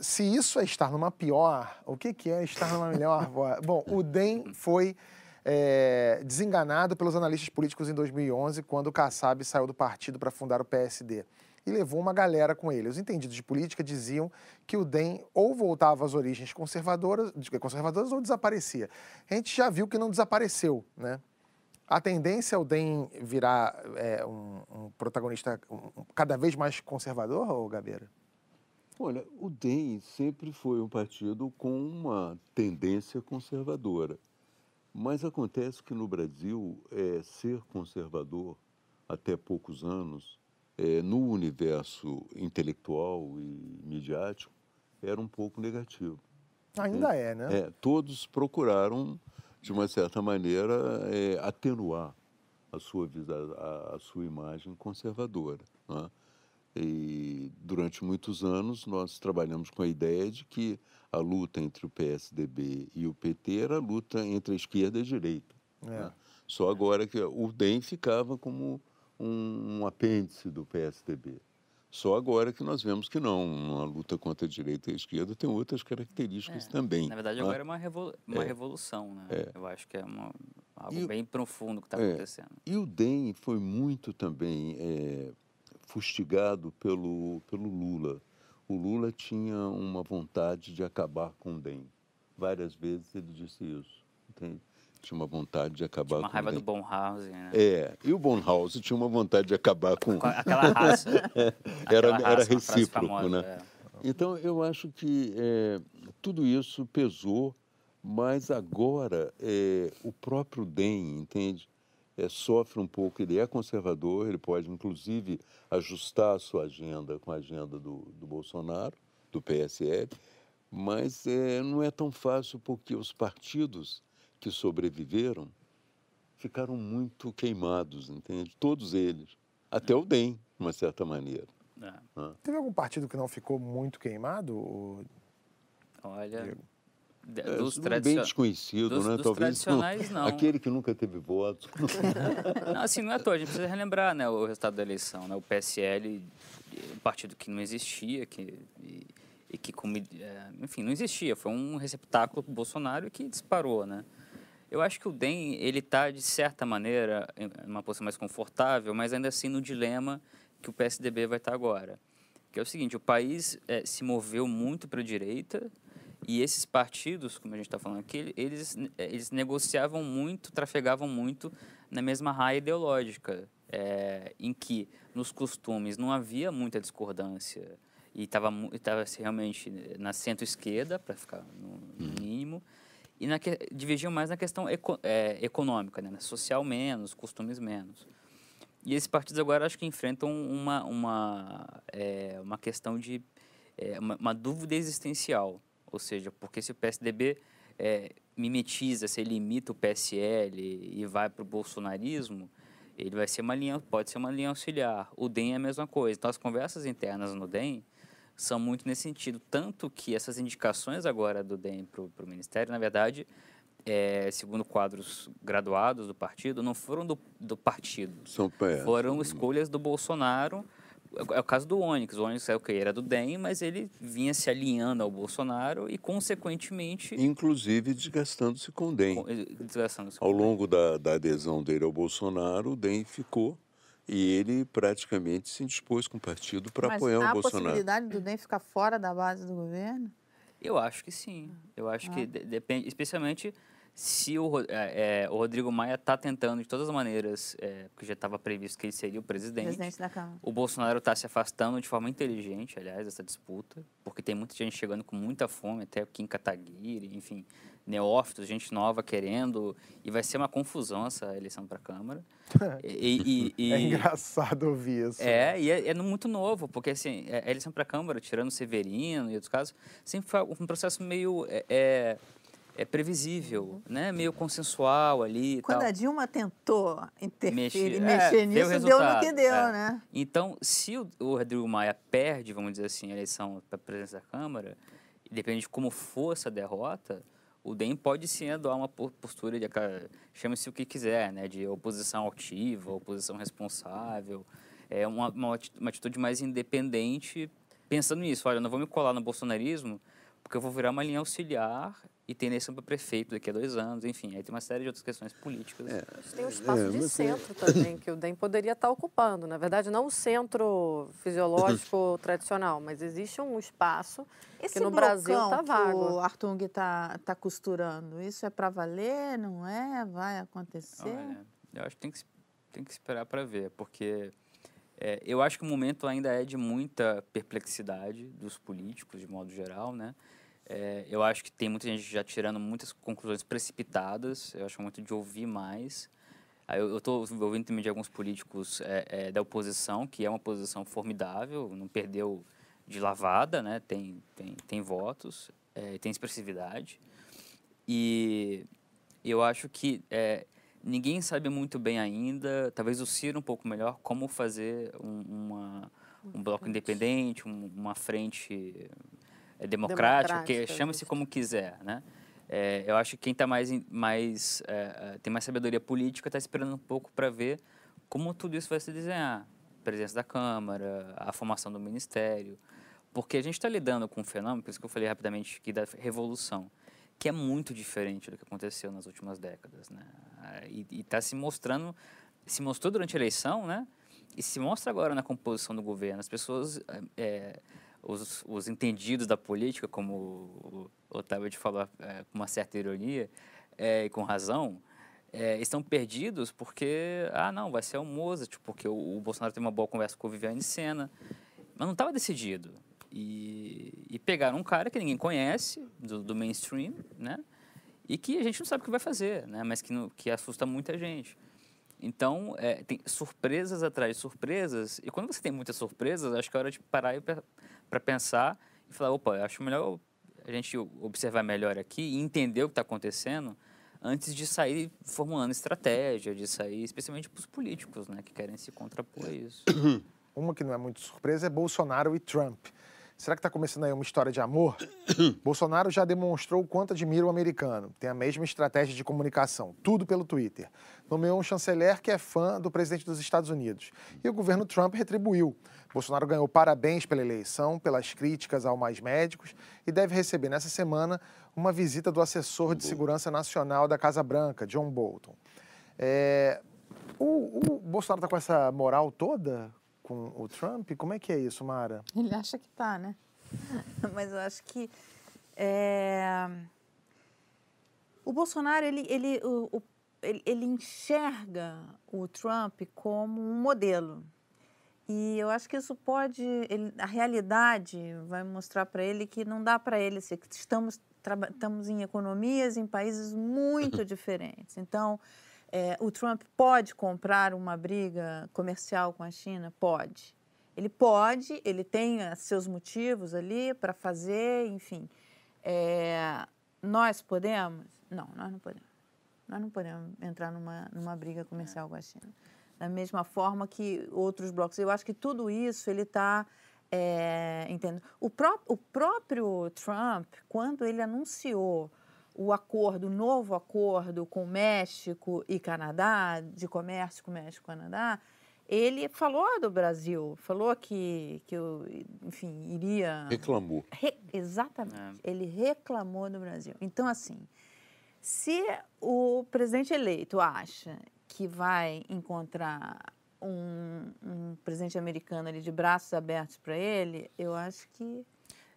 Se isso é estar numa pior, o que, que é estar numa melhor? Bom, o DEM foi é, desenganado pelos analistas políticos em 2011, quando o Kassab saiu do partido para fundar o PSD. E levou uma galera com ele. Os entendidos de política diziam que o DEM ou voltava às origens conservadoras, conservadoras ou desaparecia. A gente já viu que não desapareceu, né? A tendência é o DEM virar é, um, um protagonista um- cada vez mais conservador, ou Gabeira? Olha, o DEM sempre foi um partido com uma tendência conservadora. Mas acontece que no Brasil, é, ser conservador, até poucos anos, é, no universo intelectual e midiático, era um pouco negativo. Ainda é, né? É, todos procuraram, de uma certa maneira, é, atenuar a sua, a, a sua imagem conservadora. né? E durante muitos anos nós trabalhamos com a ideia de que a luta entre o PSDB e o PT era a luta entre a esquerda e a direita. É. né? Só agora que o DEM ficava como um, um apêndice do PSDB. Só agora que nós vemos que não, uma luta contra a direita e a esquerda tem outras características É, também. Na verdade, né? agora é uma, revolu uma É. revolução, né? É. Eu acho que é uma, algo E o- bem profundo que está É. acontecendo. E o DEM foi muito também eh, fustigado pelo, pelo Lula. O Lula tinha uma vontade de acabar com o DEM. Várias vezes ele disse isso. Entende? Tinha uma vontade de acabar Uma com raiva do DEM. Bonhausen, né? É, e o Bonhouse tinha uma vontade de acabar com. Com Aquela raça. Era, aquela era raça, frase recíproco, famosa, né? é. Então, eu acho que eh, tudo isso pesou, mas agora eh, o próprio DEM, entende? Eh, sofre um pouco, ele é conservador, ele pode, inclusive, ajustar a sua agenda com a agenda do, do Bolsonaro, do PSL, mas eh, não é tão fácil porque os partidos que sobreviveram ficaram muito queimados, entende? Todos eles, até o DEM, de uma certa maneira. É. Teve algum partido que não ficou muito queimado? ou- Olha, É, dos, bem tradicio- desconhecido, dos- né? dos Talvez não- tradicionais, não. Aquele que nunca teve votos. Não, assim, não é à toa, a gente precisa relembrar né, o resultado da eleição. Né? O PSL, um partido que não existia, que, e, e que, é, enfim, não existia. Foi um receptáculo para o Bolsonaro que disparou, né? Eu acho que o DEM, ele está, de certa maneira, em uma posição mais confortável, mas ainda assim no dilema que o PSDB vai estar agora. Que é o seguinte, o país eh, se moveu muito para a direita e esses partidos, como a gente está falando aqui, eles, eh, eles negociavam muito, trafegavam muito na mesma raia ideológica, eh, em que nos costumes não havia muita discordância e estava realmente na centro-esquerda, para ficar no, no mínimo, e na que, dividiam mais na questão eco, eh, econômica, né? social menos, costumes menos. E esses partidos agora acho que enfrentam uma, uma, é, uma questão de é, uma, uma dúvida existencial. Ou seja, porque se o PSDB é, mimetiza, se ele imita o PSL e vai para o bolsonarismo, Ele vai ser uma linha, pode ser uma linha auxiliar. O DEM é a mesma coisa. Então, as conversas internas no DEM são muito nesse sentido. Tanto que essas indicações agora do DEM para o Ministério, na verdade, é, segundo quadros graduados do partido, não foram do, do partido. São pés. Foram escolhas do Bolsonaro. É o caso do Onyx. O Onyx é o que era do DEM, mas ele vinha se alinhando ao Bolsonaro e, consequentemente... Inclusive desgastando-se com o DEM. Desgastando-se ao longo da, da adesão dele ao Bolsonaro, o DEM ficou e ele praticamente se dispôs com o partido para apoiar o Bolsonaro. Mas há a possibilidade do DEM ficar fora da base do governo? Eu acho que sim. Eu acho ah. que depende, especialmente se o, é, é, o Rodrigo Maia está tentando de todas as maneiras, é, porque já estava previsto que ele seria o presidente. Presidente da Câmara. O Bolsonaro está se afastando de forma inteligente, aliás, dessa disputa, porque tem muita gente chegando com muita fome, até o Kim Kataguiri, enfim, neófitos, gente nova querendo, e vai ser uma confusão essa eleição para a Câmara. E, e, e, é engraçado ouvir isso. É, e é, é muito novo, porque assim, é, a eleição para a Câmara, tirando Severino e outros casos, sempre foi um processo meio é, é é previsível, né? Meio consensual ali. Quando tal. a Dilma tentou interferir, mexer é, nisso, deu, no que deu, é. né? Então, se o, o Rodrigo Maia perde, vamos dizer assim, a eleição para a presidência da Câmara, depende de como for essa derrota, o DEM pode sim adotar uma postura de, chame-se o que quiser, né? De oposição ativa, oposição responsável, é uma, uma, atitude mais independente, pensando nisso, olha, não vou me colar no bolsonarismo, porque eu vou virar uma linha auxiliar e tem eleição para prefeito daqui a dois anos, enfim, aí tem uma série de outras questões políticas. É, tem o espaço é, de é centro é... também, que o DEM poderia estar ocupando. Na verdade, não o centro fisiológico tradicional, mas existe um espaço Esse que no Brasil está vago. o Artung está tá costurando, isso é para valer, não é? Vai acontecer? é. Eu acho que tem que, tem que esperar para ver, porque... É, eu acho que o momento ainda é de muita perplexidade dos políticos, de modo geral, né? É, eu acho que tem muita gente já tirando muitas conclusões precipitadas. Eu acho muito de ouvir mais. Eu estou ouvindo também de alguns políticos é, é, da oposição, que é uma posição formidável, não perdeu de lavada, né? tem, tem, tem votos, é, tem expressividade. E eu acho que é, ninguém sabe muito bem ainda, talvez o Ciro um pouco melhor, como fazer um, uma, um bloco independente, um, uma frente é democrática, que chama-se como quiser, né? É, eu acho que quem está mais, mais é, é, tem mais sabedoria política está esperando um pouco para ver como tudo isso vai se desenhar. A presença da Câmara, a formação do Ministério. Porque a gente está lidando com um fenômeno, por isso que eu falei rapidamente aqui da revolução, que é muito diferente do que aconteceu nas últimas décadas. Né? E está se mostrando, se mostrou durante a eleição, né? e se mostra agora na composição do governo. As pessoas é, os, os entendidos da política, como o Otávio te falou é, com uma certa ironia é, e com razão, é, estão perdidos porque, ah, não, vai ser o Mozart, porque o, o Bolsonaro tem uma boa conversa com o Viviane Sena, mas não estava decidido. E, e, pegaram um cara que ninguém conhece, do, do, mainstream, né? E que a gente não sabe o que vai fazer, né? Mas que, que assusta muita gente. Então, é, tem surpresas atrás de surpresas. E quando você tem muitas surpresas, acho que é hora de parar para pensar e falar, opa, acho melhor a gente observar melhor aqui e entender o que está acontecendo antes de sair formulando estratégia, de sair, especialmente para os políticos, né, que querem se contrapor a isso. Uma que não é muito surpresa é Bolsonaro e Trump. Será que está começando aí uma história de amor? Bolsonaro já demonstrou o quanto admira o americano. Tem a mesma estratégia de comunicação, tudo pelo Twitter. Nomeou um chanceler que é fã do presidente dos Estados Unidos. E o governo Trump retribuiu. Bolsonaro ganhou parabéns pela eleição, pelas críticas ao Mais Médicos e deve receber nessa semana uma visita do assessor de segurança nacional da Casa Branca, John Bolton. É... O, o Bolsonaro está com essa moral toda com o Trump? Como é que é isso, Mara? Ele acha que tá, né? Mas eu acho que é... o Bolsonaro ele, ele, o, ele, ele enxerga o Trump como um modelo. E eu acho que isso pode, ele, a realidade vai mostrar para ele que não dá para ele ser, estamos estamos em economias em países muito diferentes. Então, é, o Trump pode comprar uma briga comercial com a China? Pode. Ele pode, ele tem seus motivos ali para fazer, enfim. É, nós podemos? Não, nós não podemos. Nós não podemos entrar numa, numa briga comercial com a China. da mesma forma que outros blocos. Eu acho que tudo isso ele está é, entendo. O, pró o próprio Trump, quando ele anunciou o acordo, o novo acordo com México e Canadá, de comércio com México e Canadá, ele falou do Brasil, falou que, que eu, enfim, iria... Reclamou. Re, exatamente, é. ele reclamou do Brasil. Então, assim, se o presidente eleito acha que vai encontrar um, um presidente americano ali de braços abertos para ele, eu acho que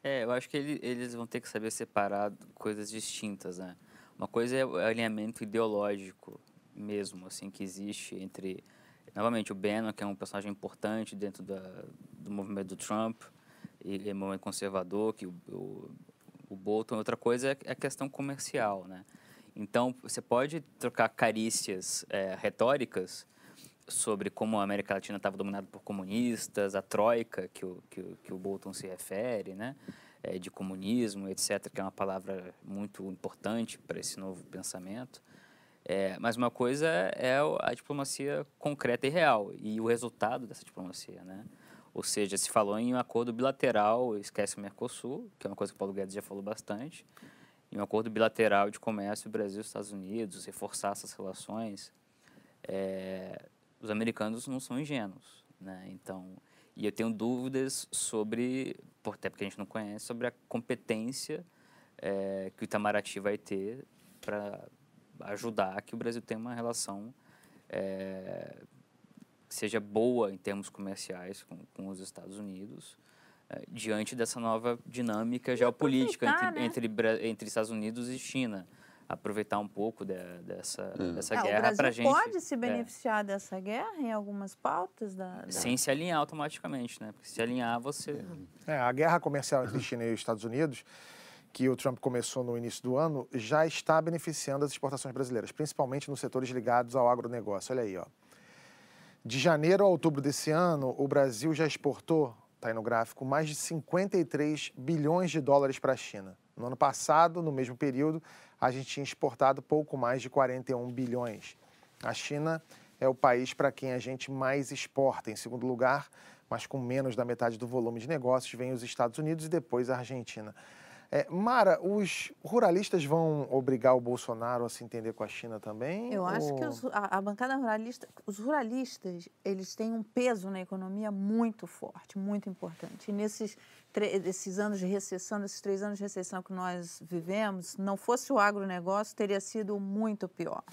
é, eu acho que ele, eles vão ter que saber separar coisas distintas, né? Uma coisa é o alinhamento ideológico mesmo, assim, que existe entre, novamente, o Bannon, que é um personagem importante dentro da, do movimento do Trump, e é movimento conservador, que o, o, o Bolton. Outra coisa é a questão comercial, né? Então, você pode trocar carícias é, retóricas sobre como a América Latina estava dominada por comunistas, a troika que o, que, que o Bolton se refere, né? É, de comunismo, etc., que é uma palavra muito importante para esse novo pensamento. É, mas uma coisa é a diplomacia concreta e real e o resultado dessa diplomacia, né? Ou seja, se falou em um acordo bilateral, esquece o Mercosul, que é uma coisa que o Paulo Guedes já falou bastante, em um acordo bilateral de comércio Brasil-Estados Unidos, reforçar essas relações. É, os americanos não são ingênuos, né? Então, e eu tenho dúvidas sobre, até porque a gente não conhece, sobre a competência é, que o Itamaraty vai ter para ajudar que o Brasil tenha uma relação é, que seja boa em termos comerciais com, com os Estados Unidos, é, diante dessa nova dinâmica geopolítica entre, né? entre, entre Estados Unidos e China aproveitar um pouco de, dessa, é. dessa é, guerra para a gente. pode se é. beneficiar é. dessa guerra em algumas pautas? Da, da... Sem se alinhar automaticamente, né? Porque se alinhar, você... É, a guerra comercial entre China e Estados Unidos, que o Trump começou no início do ano, já está beneficiando as exportações brasileiras, principalmente nos setores ligados ao agronegócio. Olha aí, ó. De janeiro a outubro desse ano, o Brasil já exportou, está aí no gráfico, mais de 53 bilhões de dólares para a China. No ano passado, no mesmo período, a gente tinha exportado pouco mais de 41 bilhões. A China é o país para quem a gente mais exporta. Em segundo lugar, mas com menos da metade do volume de negócios, vem os Estados Unidos e depois a Argentina. É, Mara, os ruralistas vão obrigar o Bolsonaro a se entender com a China também? Eu ou... acho que os, a, a, bancada ruralista, os ruralistas, eles têm um peso na economia muito forte, muito importante. E nesses esses anos de recessão, nesses três anos de recessão que nós vivemos, não fosse o agronegócio, teria sido muito pior.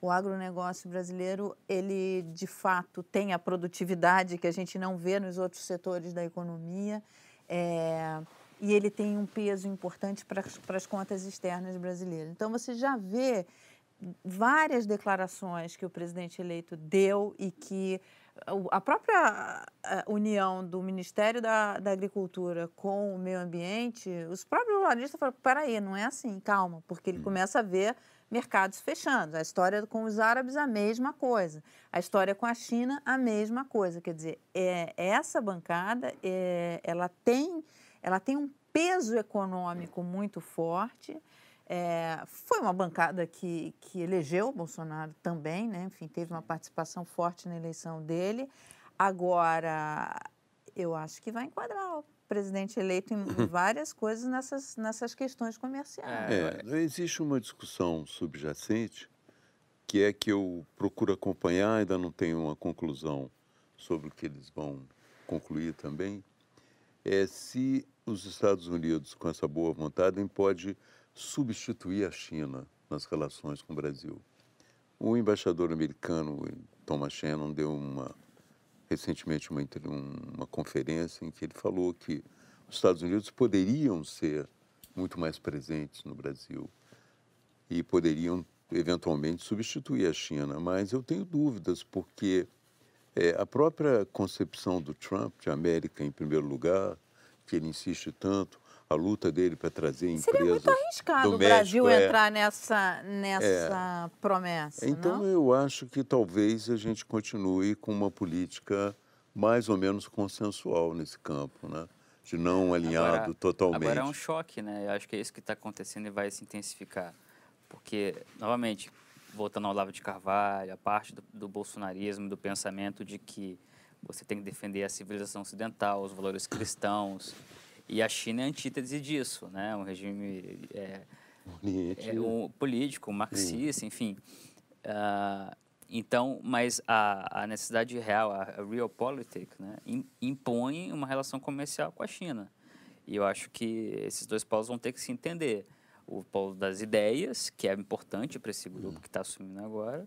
O agronegócio brasileiro, ele de fato tem a produtividade que a gente não vê nos outros setores da economia. É, e ele tem um peso importante para, para as contas externas brasileiras. Então, você já vê várias declarações que o presidente eleito deu e que a própria união do Ministério da, da, Agricultura com o meio ambiente, os próprios ruralistas falaram, peraí, não é assim, calma, porque ele hum. começa a ver mercados fechando. A história com os árabes, a mesma coisa. A história com a China, a mesma coisa. Quer dizer, é, essa bancada, é, ela tem ela tem um peso econômico muito forte. É, foi uma bancada que, que elegeu o Bolsonaro também, né? enfim, teve uma participação forte na eleição dele. Agora, eu acho que vai enquadrar o presidente eleito em várias coisas nessas, nessas questões comerciais. É, existe uma discussão subjacente que é que eu procuro acompanhar, ainda não tenho uma conclusão sobre o que eles vão concluir também, é se os Estados Unidos, com essa boa vontade, pode substituir a China nas relações com o Brasil. O embaixador americano, Thomas Shannon, deu uma, recentemente uma, uma conferência em que ele falou que os Estados Unidos poderiam ser muito mais presentes no Brasil e poderiam eventualmente substituir a China, mas eu tenho dúvidas porque é, a própria concepção do Trump de América em primeiro lugar, que ele insiste tanto, a luta dele para trazer empresas Seria muito arriscado o Brasil é, entrar nessa, nessa é, promessa, Então, não? eu acho que talvez a gente continue com uma política mais ou menos consensual nesse campo, né? De não alinhado agora, totalmente. Agora é um choque, né? Eu acho que é isso que está acontecendo e vai se intensificar. Porque, novamente, voltando ao Olavo de Carvalho, a parte do, do bolsonarismo, do pensamento de que você tem que defender a civilização ocidental, os valores cristãos. E a China é a antítese disso, né? Um regime é, é um político, marxista, enfim. Uh, então, mas a, a, necessidade real, a, a realpolitik, né, impõe uma relação comercial com a China. E eu acho que esses dois polos vão ter que se entender. O polo das ideias, que é importante para esse grupo que está assumindo agora,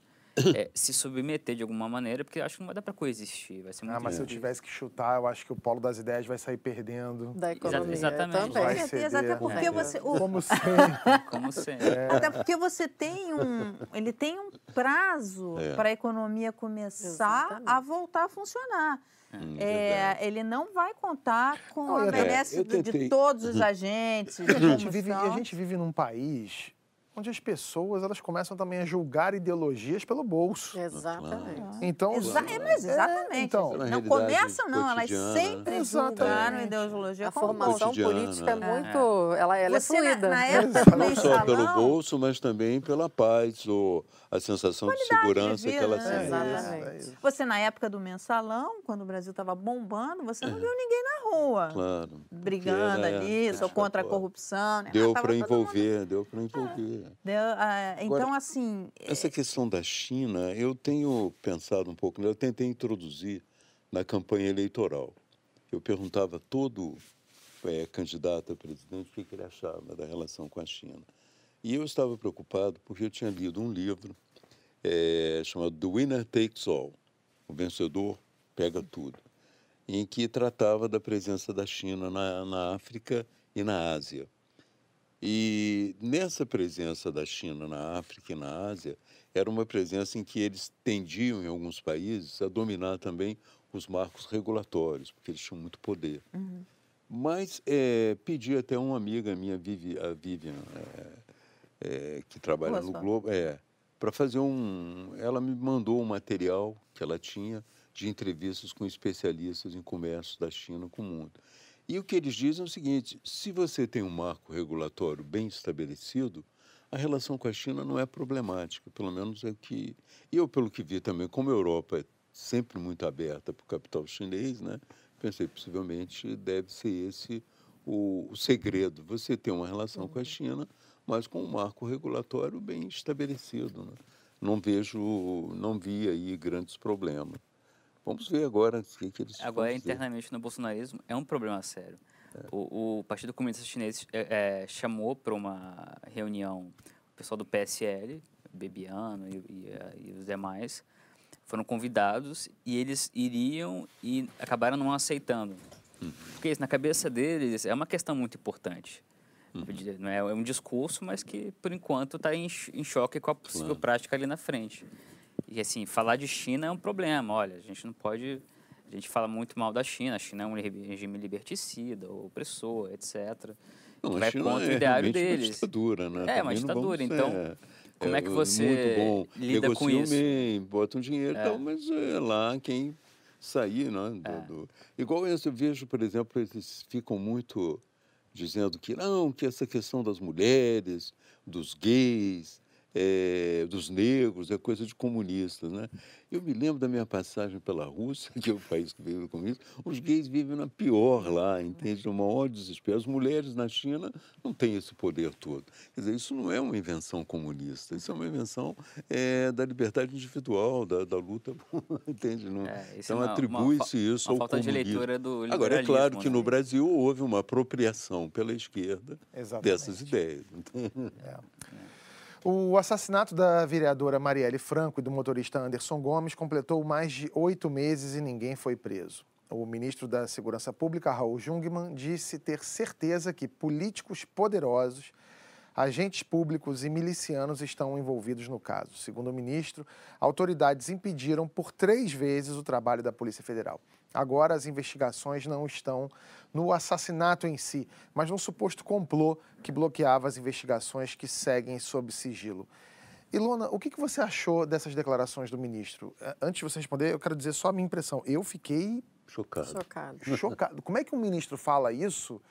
é, se submeter de alguma maneira, porque acho que não vai dar para coexistir. Vai ser muito ah, mas se eu tivesse que chutar, eu acho que o polo das ideias vai sair perdendo. Da economia. Exatamente. Com certeza, até porque você. O... Como sempre. Como sempre. É. Até porque você tem um. Ele tem um prazo é. para a economia começar Exatamente. a voltar a funcionar. Hum, é, ele não vai contar com não, a benesse de, de todos os agentes. a, gente vive, a gente vive num país onde as pessoas elas começam também a julgar ideologias pelo bolso. Exatamente. Então, Exa é, mas exatamente. É, então, não começam não, elas sempre julgaram ideologia a formação política é muito, ela, ela é Você, é fluida. Na, na época não só pelo bolso, mas também pela paz ou a sensação de segurança de vida, que ela né? Exatamente. Você na época do mensalão, quando o Brasil estava bombando, você não é. viu ninguém na rua. Claro. Brigando ali, sou contra a corrupção. Né? Deu para envolver, deu para envolver. Deu, uh, então, Agora, assim. Essa questão da China, eu tenho pensado um pouco, eu tentei introduzir na campanha eleitoral. Eu perguntava a todo é, candidato a presidente o que, que ele achava da relação com a China. E eu estava preocupado porque eu tinha lido um livro é, chamado The Winner Takes All O Vencedor Pega Tudo em que tratava da presença da China na, na África e na Ásia. E nessa presença da China na África e na Ásia, era uma presença em que eles tendiam, em alguns países, a dominar também os marcos regulatórios, porque eles tinham muito poder. Uhum. Mas é, pedi até uma amiga minha, Vivi, a Vivian, é, é, que trabalha no Globo, é, para fazer um. Ela me mandou um material que ela tinha de entrevistas com especialistas em comércio da China com o mundo. E o que eles dizem é o seguinte: se você tem um marco regulatório bem estabelecido, a relação com a China não é problemática, pelo menos é o que. Eu, pelo que vi também, como a Europa é sempre muito aberta para o capital chinês, né, pensei possivelmente deve ser esse o, o segredo: você ter uma relação com a. China, mas com um marco regulatório bem estabelecido. Né? Não vejo, não vi aí grandes problemas. Vamos ver agora o que, que eles Agora, internamente no bolsonarismo, é um problema sério. É. O, o, Partido Comunista Chinês é, é, chamou para uma reunião o pessoal do PSL, Bebiano e, e, eh, e, os demais, foram convidados e eles iriam e acabaram não aceitando. Uhum. Porque isso, na cabeça deles, é uma questão muito importante. Uhum. É, é um discurso, mas que, por enquanto, está em, em, choque com a possível claro. prática ali na frente. E assim, falar de China é um problema. Olha, a gente não pode. A gente fala muito mal da China. A China é um regime liberticida, opressor, etc. Não, vai contra é o ideário deles. Uma ditadura, né? É, Também uma ditadura. Então, é, como é, que você bom, lida com isso? Bem, bota um dinheiro, é. Tal, mas é lá quem sair, né? Do, é. do... Igual eu vejo, por exemplo, eles ficam muito dizendo que não, que essa questão das mulheres, dos gays, é, dos negros, é coisa de comunistas. Né? Eu me lembro da minha passagem pela Rússia, que é o país que vive comunista, os gays vivem na pior lá, entende? No maior desespero. As mulheres na China não têm esse poder todo. Quer dizer, isso não é uma invenção comunista, isso é uma invenção é, da liberdade individual, da, da luta, entende? Não, é, então atribui-se isso uma ao falta comunismo. de leitura do Agora, é claro que né? no Brasil houve uma apropriação pela esquerda Exatamente. dessas ideias. É. O assassinato da vereadora Marielle Franco e do motorista Anderson Gomes completou mais de oito meses e ninguém foi preso. O ministro da Segurança Pública, Raul Jungmann, disse ter certeza que políticos poderosos, agentes públicos e milicianos estão envolvidos no caso. Segundo o ministro, autoridades impediram por três vezes o trabalho da Polícia Federal. Agora, as investigações não estão no assassinato em si, mas num suposto complô que bloqueava as investigações que seguem sob sigilo. Ilona, o que, você achou dessas declarações do ministro? É, antes de você responder, eu quero dizer só a minha impressão. Eu fiquei chocado. Chocado. Chocado. Como é que um ministro fala isso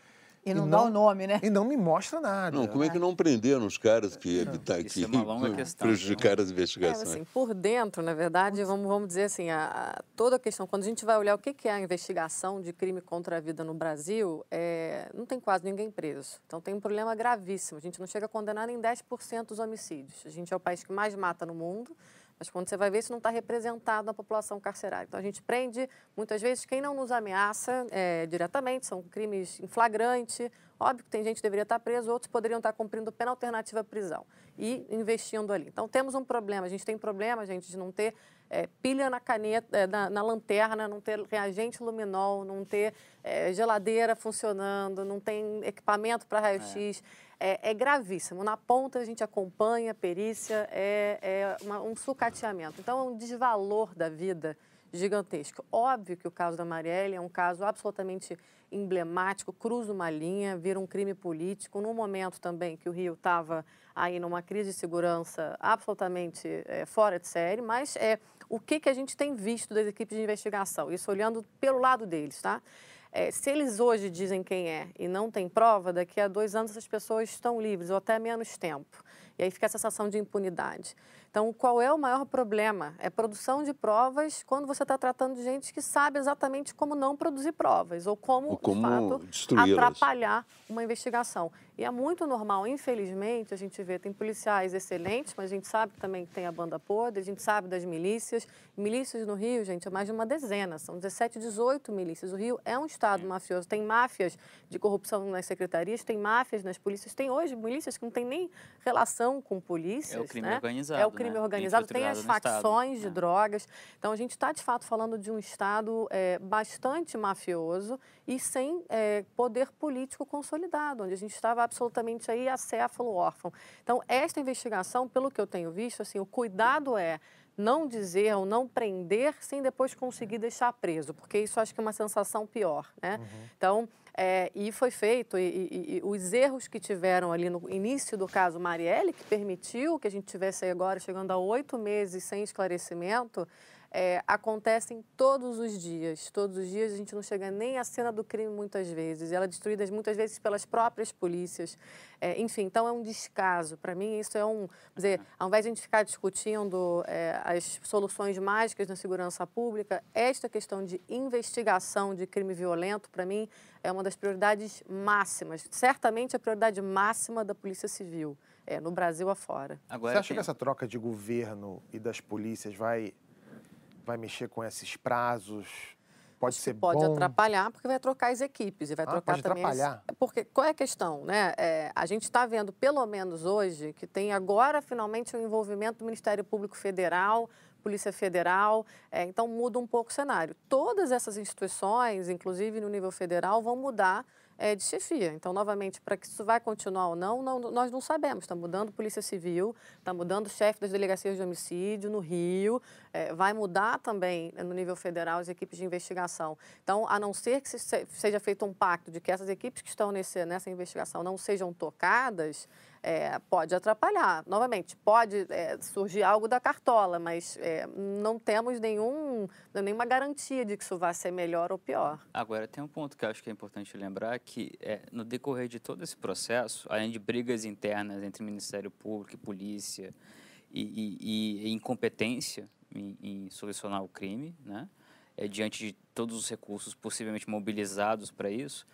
E não, dá o nome, né? E não me mostra nada. Não, como é que não prenderam os caras que, que, tá, Isso que é uma longa questão, prejudicaram as É, investigações? assim, por dentro, na verdade, vamos, vamos dizer assim, a, a- toda a questão, quando a gente vai olhar o que, que é a investigação de crime contra a vida no Brasil, é, não tem quase ninguém preso. Então tem um problema gravíssimo. A gente não chega a condenar nem 10% dos homicídios. A gente é o país que mais mata no mundo, mas quando você vai ver, isso não está representado na população carcerária. Então a gente prende, muitas vezes, quem não nos ameaça é, diretamente, são crimes em flagrante. Óbvio que tem gente que deveria estar preso, outros poderiam estar cumprindo pena alternativa à prisão e investindo ali. Então temos um problema, a gente tem problema, gente, de não ter é, pilha na caneta, é, na, na lanterna, não ter reagente luminol, não ter é, geladeira funcionando, não tem equipamento para raio-x. É. é gravíssimo. Na ponta a gente acompanha a perícia, é, é uma- um sucateamento. Então é um desvalor da vida gigantesco. Óbvio que o caso da Marielle é um caso absolutamente emblemático, cruza uma linha, vira um crime político, num momento também que o Rio estava aí numa crise de segurança absolutamente eh, fora de série, mas é o que, que a gente tem visto das equipes de investigação, isso olhando pelo lado deles, tá? Eh, se eles hoje dizem quem é e não tem prova, daqui a dois anos essas pessoas estão livres, ou até menos tempo. E aí fica a sensação de impunidade. Então, qual é o maior problema? É produção de provas quando você está tratando de gente que sabe exatamente como não produzir provas ou como, Ou como de fato, atrapalhar uma investigação. E é muito normal, infelizmente, a gente vê, tem policiais excelentes, mas a gente sabe também que tem a banda podre, a gente sabe das milícias. Milícias no Rio, gente, é mais de uma dezena, são 17, 18 milícias. O Rio é um estado mafioso, tem máfias de corrupção nas secretarias, tem máfias nas polícias, tem hoje milícias que não tem nem relação com polícias. É o crime né? organizado, É o né? crime Bem organizado, tem as Estado, facções de né? drogas. Então, a gente está, de fato, falando de um Estado eh, bastante mafioso e sem eh, poder político consolidado, onde a gente estava absolutamente aí acéfalo, órfão. Então, esta investigação, pelo que eu tenho visto, assim, o cuidado é não dizer ou não prender sem depois conseguir deixar preso, porque isso acho que é uma sensação pior, né? Então, é, e foi feito, e, e- e os erros que tiveram ali no início do caso Marielle, que permitiu que a gente tivesse agora chegando a oito meses sem esclarecimento, é, acontecem todos os dias. Todos os dias a gente não chega nem à cena do crime muitas vezes. Ela é destruída muitas vezes pelas próprias polícias. É, enfim, então é um descaso. Para mim, isso é um. Quer dizer, ao invés de a gente ficar discutindo é, as soluções mágicas na segurança pública, esta questão de investigação de crime violento, para mim, é uma das prioridades máximas. Certamente a prioridade máxima da Polícia Civil, é, no Brasil afora. Agora Você acha tem- que essa troca de governo e das polícias vai, vai mexer com esses prazos? Pode ser pode bom? atrapalhar porque vai trocar as equipes e vai Ah, trocar pode também. as- atrapalhar. Porque qual é a questão, né? É, a gente está vendo, pelo menos hoje, que tem agora finalmente o envolvimento do Ministério Público Federal, Polícia Federal. é, então muda um pouco o cenário. Todas essas instituições, inclusive no nível federal, vão mudar é, de chefia. Então, novamente, para que isso vai continuar ou não, não- nós não sabemos. Está mudando Polícia Civil, está mudando o chefe das delegacias de homicídio no Rio, é, vai mudar também né, no nível federal as equipes de investigação. Então, a não ser que se- se- seja feito um pacto de que essas equipes que estão nesse, nessa investigação não sejam tocadas, é, pode atrapalhar. Novamente, pode é, surgir algo da cartola, mas é, não temos nenhum, nenhuma garantia de que isso vai ser melhor ou pior. Agora, tem um ponto que eu acho que é importante lembrar, que é, no decorrer de todo esse processo, além de brigas internas entre Ministério Público e polícia e, e- e incompetência em, em solucionar o crime, né, é, diante de todos os recursos possivelmente mobilizados para isso,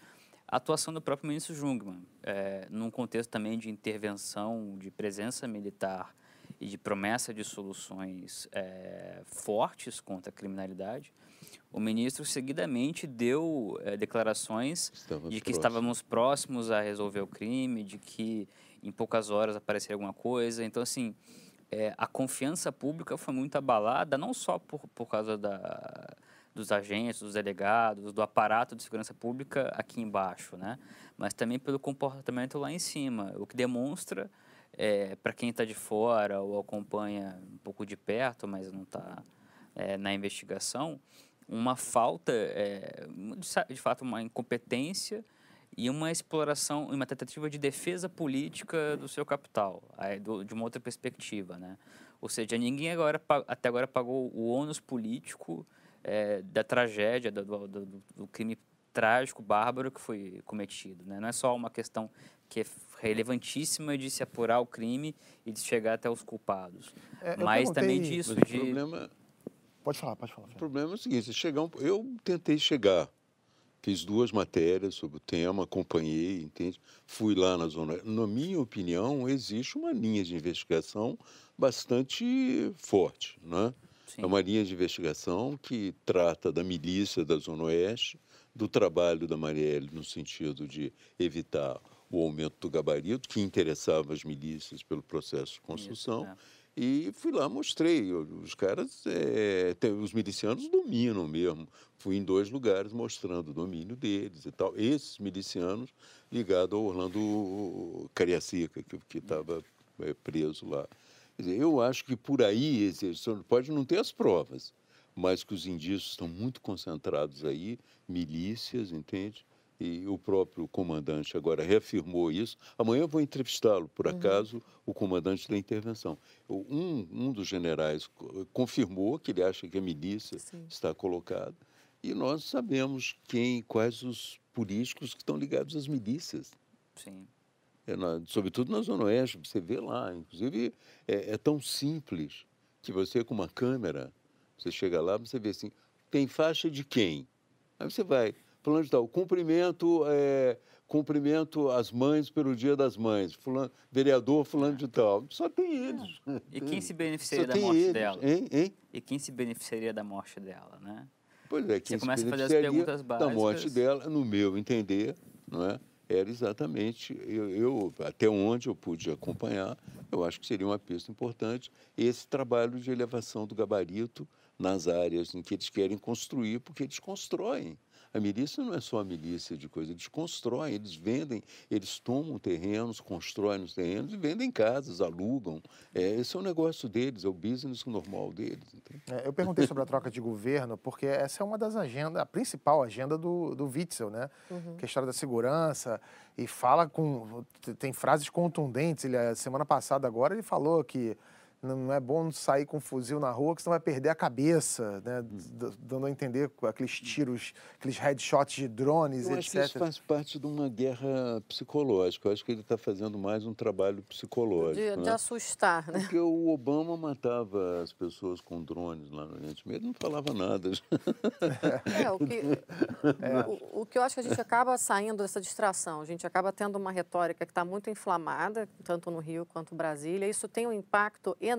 a atuação do próprio ministro Jungmann, é, num contexto também de intervenção, de presença militar e de promessa de soluções é, fortes contra a criminalidade, o ministro seguidamente deu eh, declarações Estamos de que próximos. estávamos próximos a resolver o crime, de que em poucas horas apareceria alguma coisa. Então, assim, eh, a confiança pública foi muito abalada, não só por, por causa da, dos agentes, dos delegados, do aparato de segurança pública aqui embaixo, né? Mas também pelo comportamento lá em cima, o que demonstra, para quem está de fora ou acompanha um pouco de perto, mas não está na investigação, uma falta, é, de fato, uma incompetência e uma exploração, uma tentativa de defesa política do seu capital, de uma outra perspectiva, né? Ou seja, ninguém agora, até agora pagou o ônus político é, da tragédia, do, do- do- do crime trágico, bárbaro que foi cometido. Né? Não é só uma questão que é relevantíssima de se apurar o crime e de chegar até os culpados, É, mas também disso Mas de o problema, Pode falar, pode falar. o problema é o seguinte, chegar um- eu tentei chegar, fiz duas matérias sobre o tema, acompanhei, entende? Fui lá na zona. Na minha opinião, existe uma linha de investigação bastante forte, né? Sim. É uma linha de investigação que trata da milícia da Zona Oeste, do trabalho da Marielle no sentido de evitar o aumento do gabarito, que interessava as milícias pelo processo de construção. é. E fui lá, mostrei. Os caras, é, tem- os milicianos dominam mesmo. Fui em dois lugares mostrando o domínio deles e tal. Esses milicianos ligados ao Orlando Cariacica, que estava preso lá. Quer dizer, eu acho que por aí, pode não ter as provas, mas que os indícios estão muito concentrados aí, milícias, entende? E o próprio comandante agora reafirmou isso. Amanhã eu vou entrevistá-lo, por acaso, o comandante da intervenção. Um, um dos generais co- confirmou que ele acha que a milícia Sim. está colocada. E nós sabemos quem, quais os políticos que estão ligados às milícias. Sim. É na- sobretudo na Zona Oeste, você vê lá. Inclusive, é, é tão simples que você, com uma câmera, você chega lá, você vê assim, tem faixa de quem? Aí você vai, fulano de tal, cumprimento, é, cumprimento as mães pelo Dia das Mães, fulano, vereador fulano de tal. Só tem eles. E quem se Só beneficiaria da morte eles. dela? Hein? Hein? E quem se beneficiaria da morte dela, né? Pois é, quem se começa a fazer as perguntas Da morte básicas. dela, no meu entender, não é? Era exatamente, eu, eu, até onde eu pude acompanhar, eu acho que seria uma pista importante esse trabalho de elevação do gabarito nas áreas em que eles querem construir, porque eles constroem. A milícia não é só a milícia de coisa, eles constroem, eles vendem, eles tomam terrenos, constroem os terrenos e vendem casas, alugam. É, esse é o negócio deles, é o business normal deles. entende? É, eu perguntei sobre a troca de governo, porque essa é uma das agendas, a principal agenda do, do Witzel, né? Que é a história da segurança, e fala com. tem frases contundentes. Ele, a semana passada, agora, ele falou que não é bom sair com um fuzil na rua, que senão vai perder a cabeça, né? D- Dando a entender com aqueles tiros, aqueles headshots de drones, Eu acho que isso etc. faz parte de uma guerra psicológica. Eu acho que ele está fazendo mais um trabalho psicológico. De, de né? assustar, né? Porque o Obama matava as pessoas com drones lá no Oriente Médio, não falava nada. É, o que, o, o que eu acho que a gente acaba saindo dessa distração, a gente acaba tendo uma retórica que está muito inflamada, tanto no Rio quanto Brasília. Isso tem um impacto enorme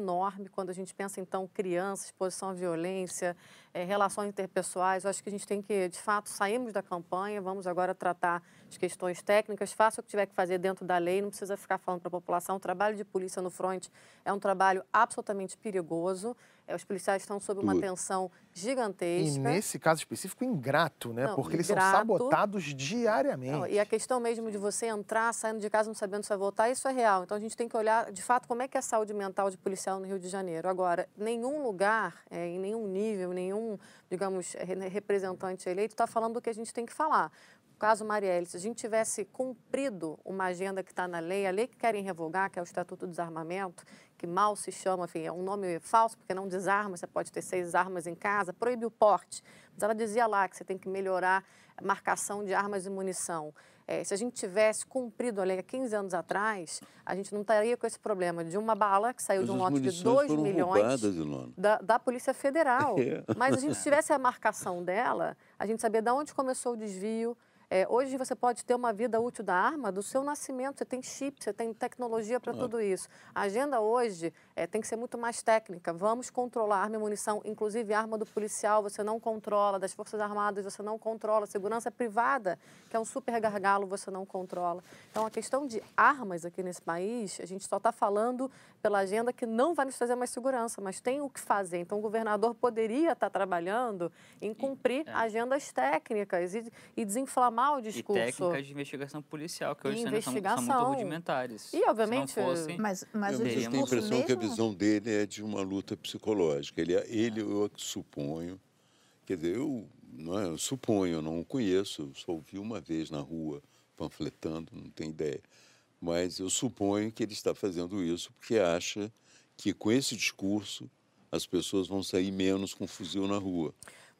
quando a gente pensa, então, criança, exposição à violência, eh, relações interpessoais. Eu acho que a gente tem que, de fato, sairmos da campanha, vamos agora tratar as questões técnicas, faça o que tiver que fazer dentro da lei, não precisa ficar falando para a população. O trabalho de polícia no front é um trabalho absolutamente perigoso. Eh, os policiais estão sob uma Tudo. tensão E gigantesca. nesse caso específico, ingrato, né? Não, porque eles são ingrato. sabotados diariamente. Não, e a questão mesmo de você entrar, saindo de casa não sabendo se vai voltar, isso é real. Então a gente tem que olhar, de fato, como é que é a saúde mental de policial no Rio de Janeiro. Agora, nenhum lugar, eh, em nenhum nível, nenhum, digamos, re- representante eleito está falando do que a gente tem que falar. O caso Marielle, se a gente tivesse cumprido uma agenda que está na lei, a lei que querem revogar, que é o Estatuto do Desarmamento, que mal se chama, enfim, é um nome falso, porque não desarma, você pode ter seis armas em casa, proíbe o porte. Mas ela dizia lá que você tem que melhorar a marcação de armas e munição. Eh, se a gente tivesse cumprido a lei há 15 anos atrás, a gente não estaria com esse problema de uma bala que saiu Mas de um lote de munições 2 foram milhões roubadas, da, da Polícia Federal. É. Mas a gente tivesse a marcação dela, a gente sabia de onde começou o desvio. É, hoje você pode ter uma vida útil da arma do seu nascimento. Você tem chip, você tem tecnologia para tudo isso. A agenda hoje é, tem que ser muito mais técnica. Vamos controlar arma e munição, inclusive arma do policial você não controla, das Forças Armadas você não controla, segurança privada, que é um super gargalo, você não controla. Então, a questão de armas aqui nesse país, a gente só está falando pela agenda que não vai nos trazer mais segurança, mas tem o que fazer. Então, o governador poderia estar trabalhando em cumprir agendas técnicas e, e desinflamar o E discurso. técnicas de investigação policial, que E hoje ainda são, são muito rudimentares. E, obviamente, Se não fossem, Mas, mas Eu o mesmo tenho a discurso impressão que a mesmo... visão dele é de uma luta psicológica. Ele, ele eu suponho, quer dizer, eu, não é, eu suponho, eu não o conheço, só ouvi uma vez na rua panfletando, não tenho ideia. Mas eu suponho que ele está fazendo isso porque acha que com esse discurso as pessoas vão sair menos com fuzil na rua.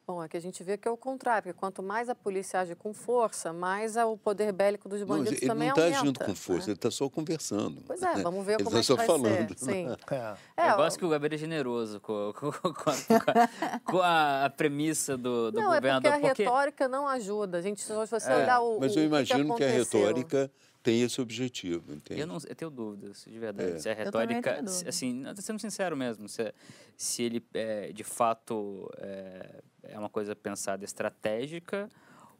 Bom, é que a gente vê que é o contrário, porque quanto mais a polícia age com força, mais o poder bélico dos bandidos não, ele também não está aumenta. agindo com força, né? ele está só conversando. Pois é, vamos ver Ele como tá é que só vai falando. ser. Sim. É. É, eu ó, gosto que o Gabriel é generoso com, com- com a, com a- a premissa do, do não, é porque governador. a retórica não ajuda. A gente, se você olhar o. Mas eu que imagino que, a aconteceu. retórica tem esse objetivo, entende? Eu, não, eu tenho dúvidas, de verdade. É. Se a retórica, se- assim, sendo sincero mesmo, se, se ele é, de fato é, é uma coisa pensada estratégica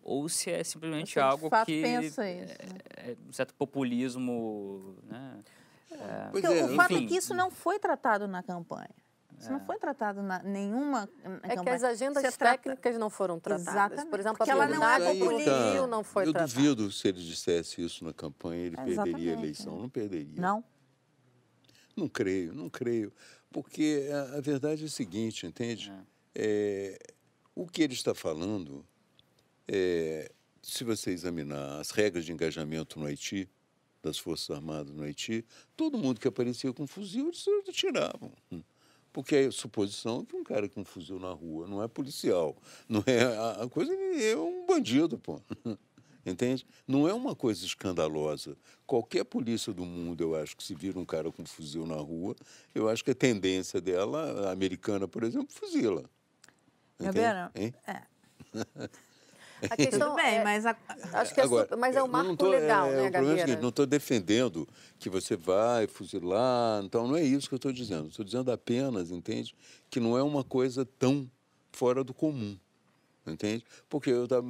ou se é simplesmente algo fato, que pensa isso, né? é, é um certo populismo, né? É, é, o fato é enfim. que isso não foi tratado na campanha. Isso não foi tratado na nenhuma É que campanha. as agendas trata- técnicas não foram tratadas. Exatamente, Por exemplo, porque a ela não é prioridade do. Rio não foi Eu tratada. duvido se ele dissesse isso na campanha, ele perderia a Exatamente, eleição. Não perderia. Não? Não creio, não creio. Porque a, a verdade é a seguinte, entende? É, o que ele está falando, é, se você examinar as regras de engajamento no Haiti, das Forças Armadas no Haiti, todo mundo que aparecia com fuzil, eles atiravam. Porque a suposição é que um cara com um fuzil na rua não é policial. Não é, a, coisa é um bandido, pô. Entende? Não é uma coisa escandalosa. Qualquer polícia do mundo, eu acho que se vira um cara com um fuzil na rua, eu acho que a tendência dela, a americana, por exemplo, fuzila. Entende? Gabriela, é, A questão tudo bem, é- mas a- Acho que é, Agora, mas é um marco tô- legal, é, né, o problema é Gabriela? seguinte, não estou defendendo que você vai fuzilar, então não é isso que eu estou dizendo. Estou dizendo apenas, entende, que não é uma coisa tão fora do comum, entende? Porque eu estava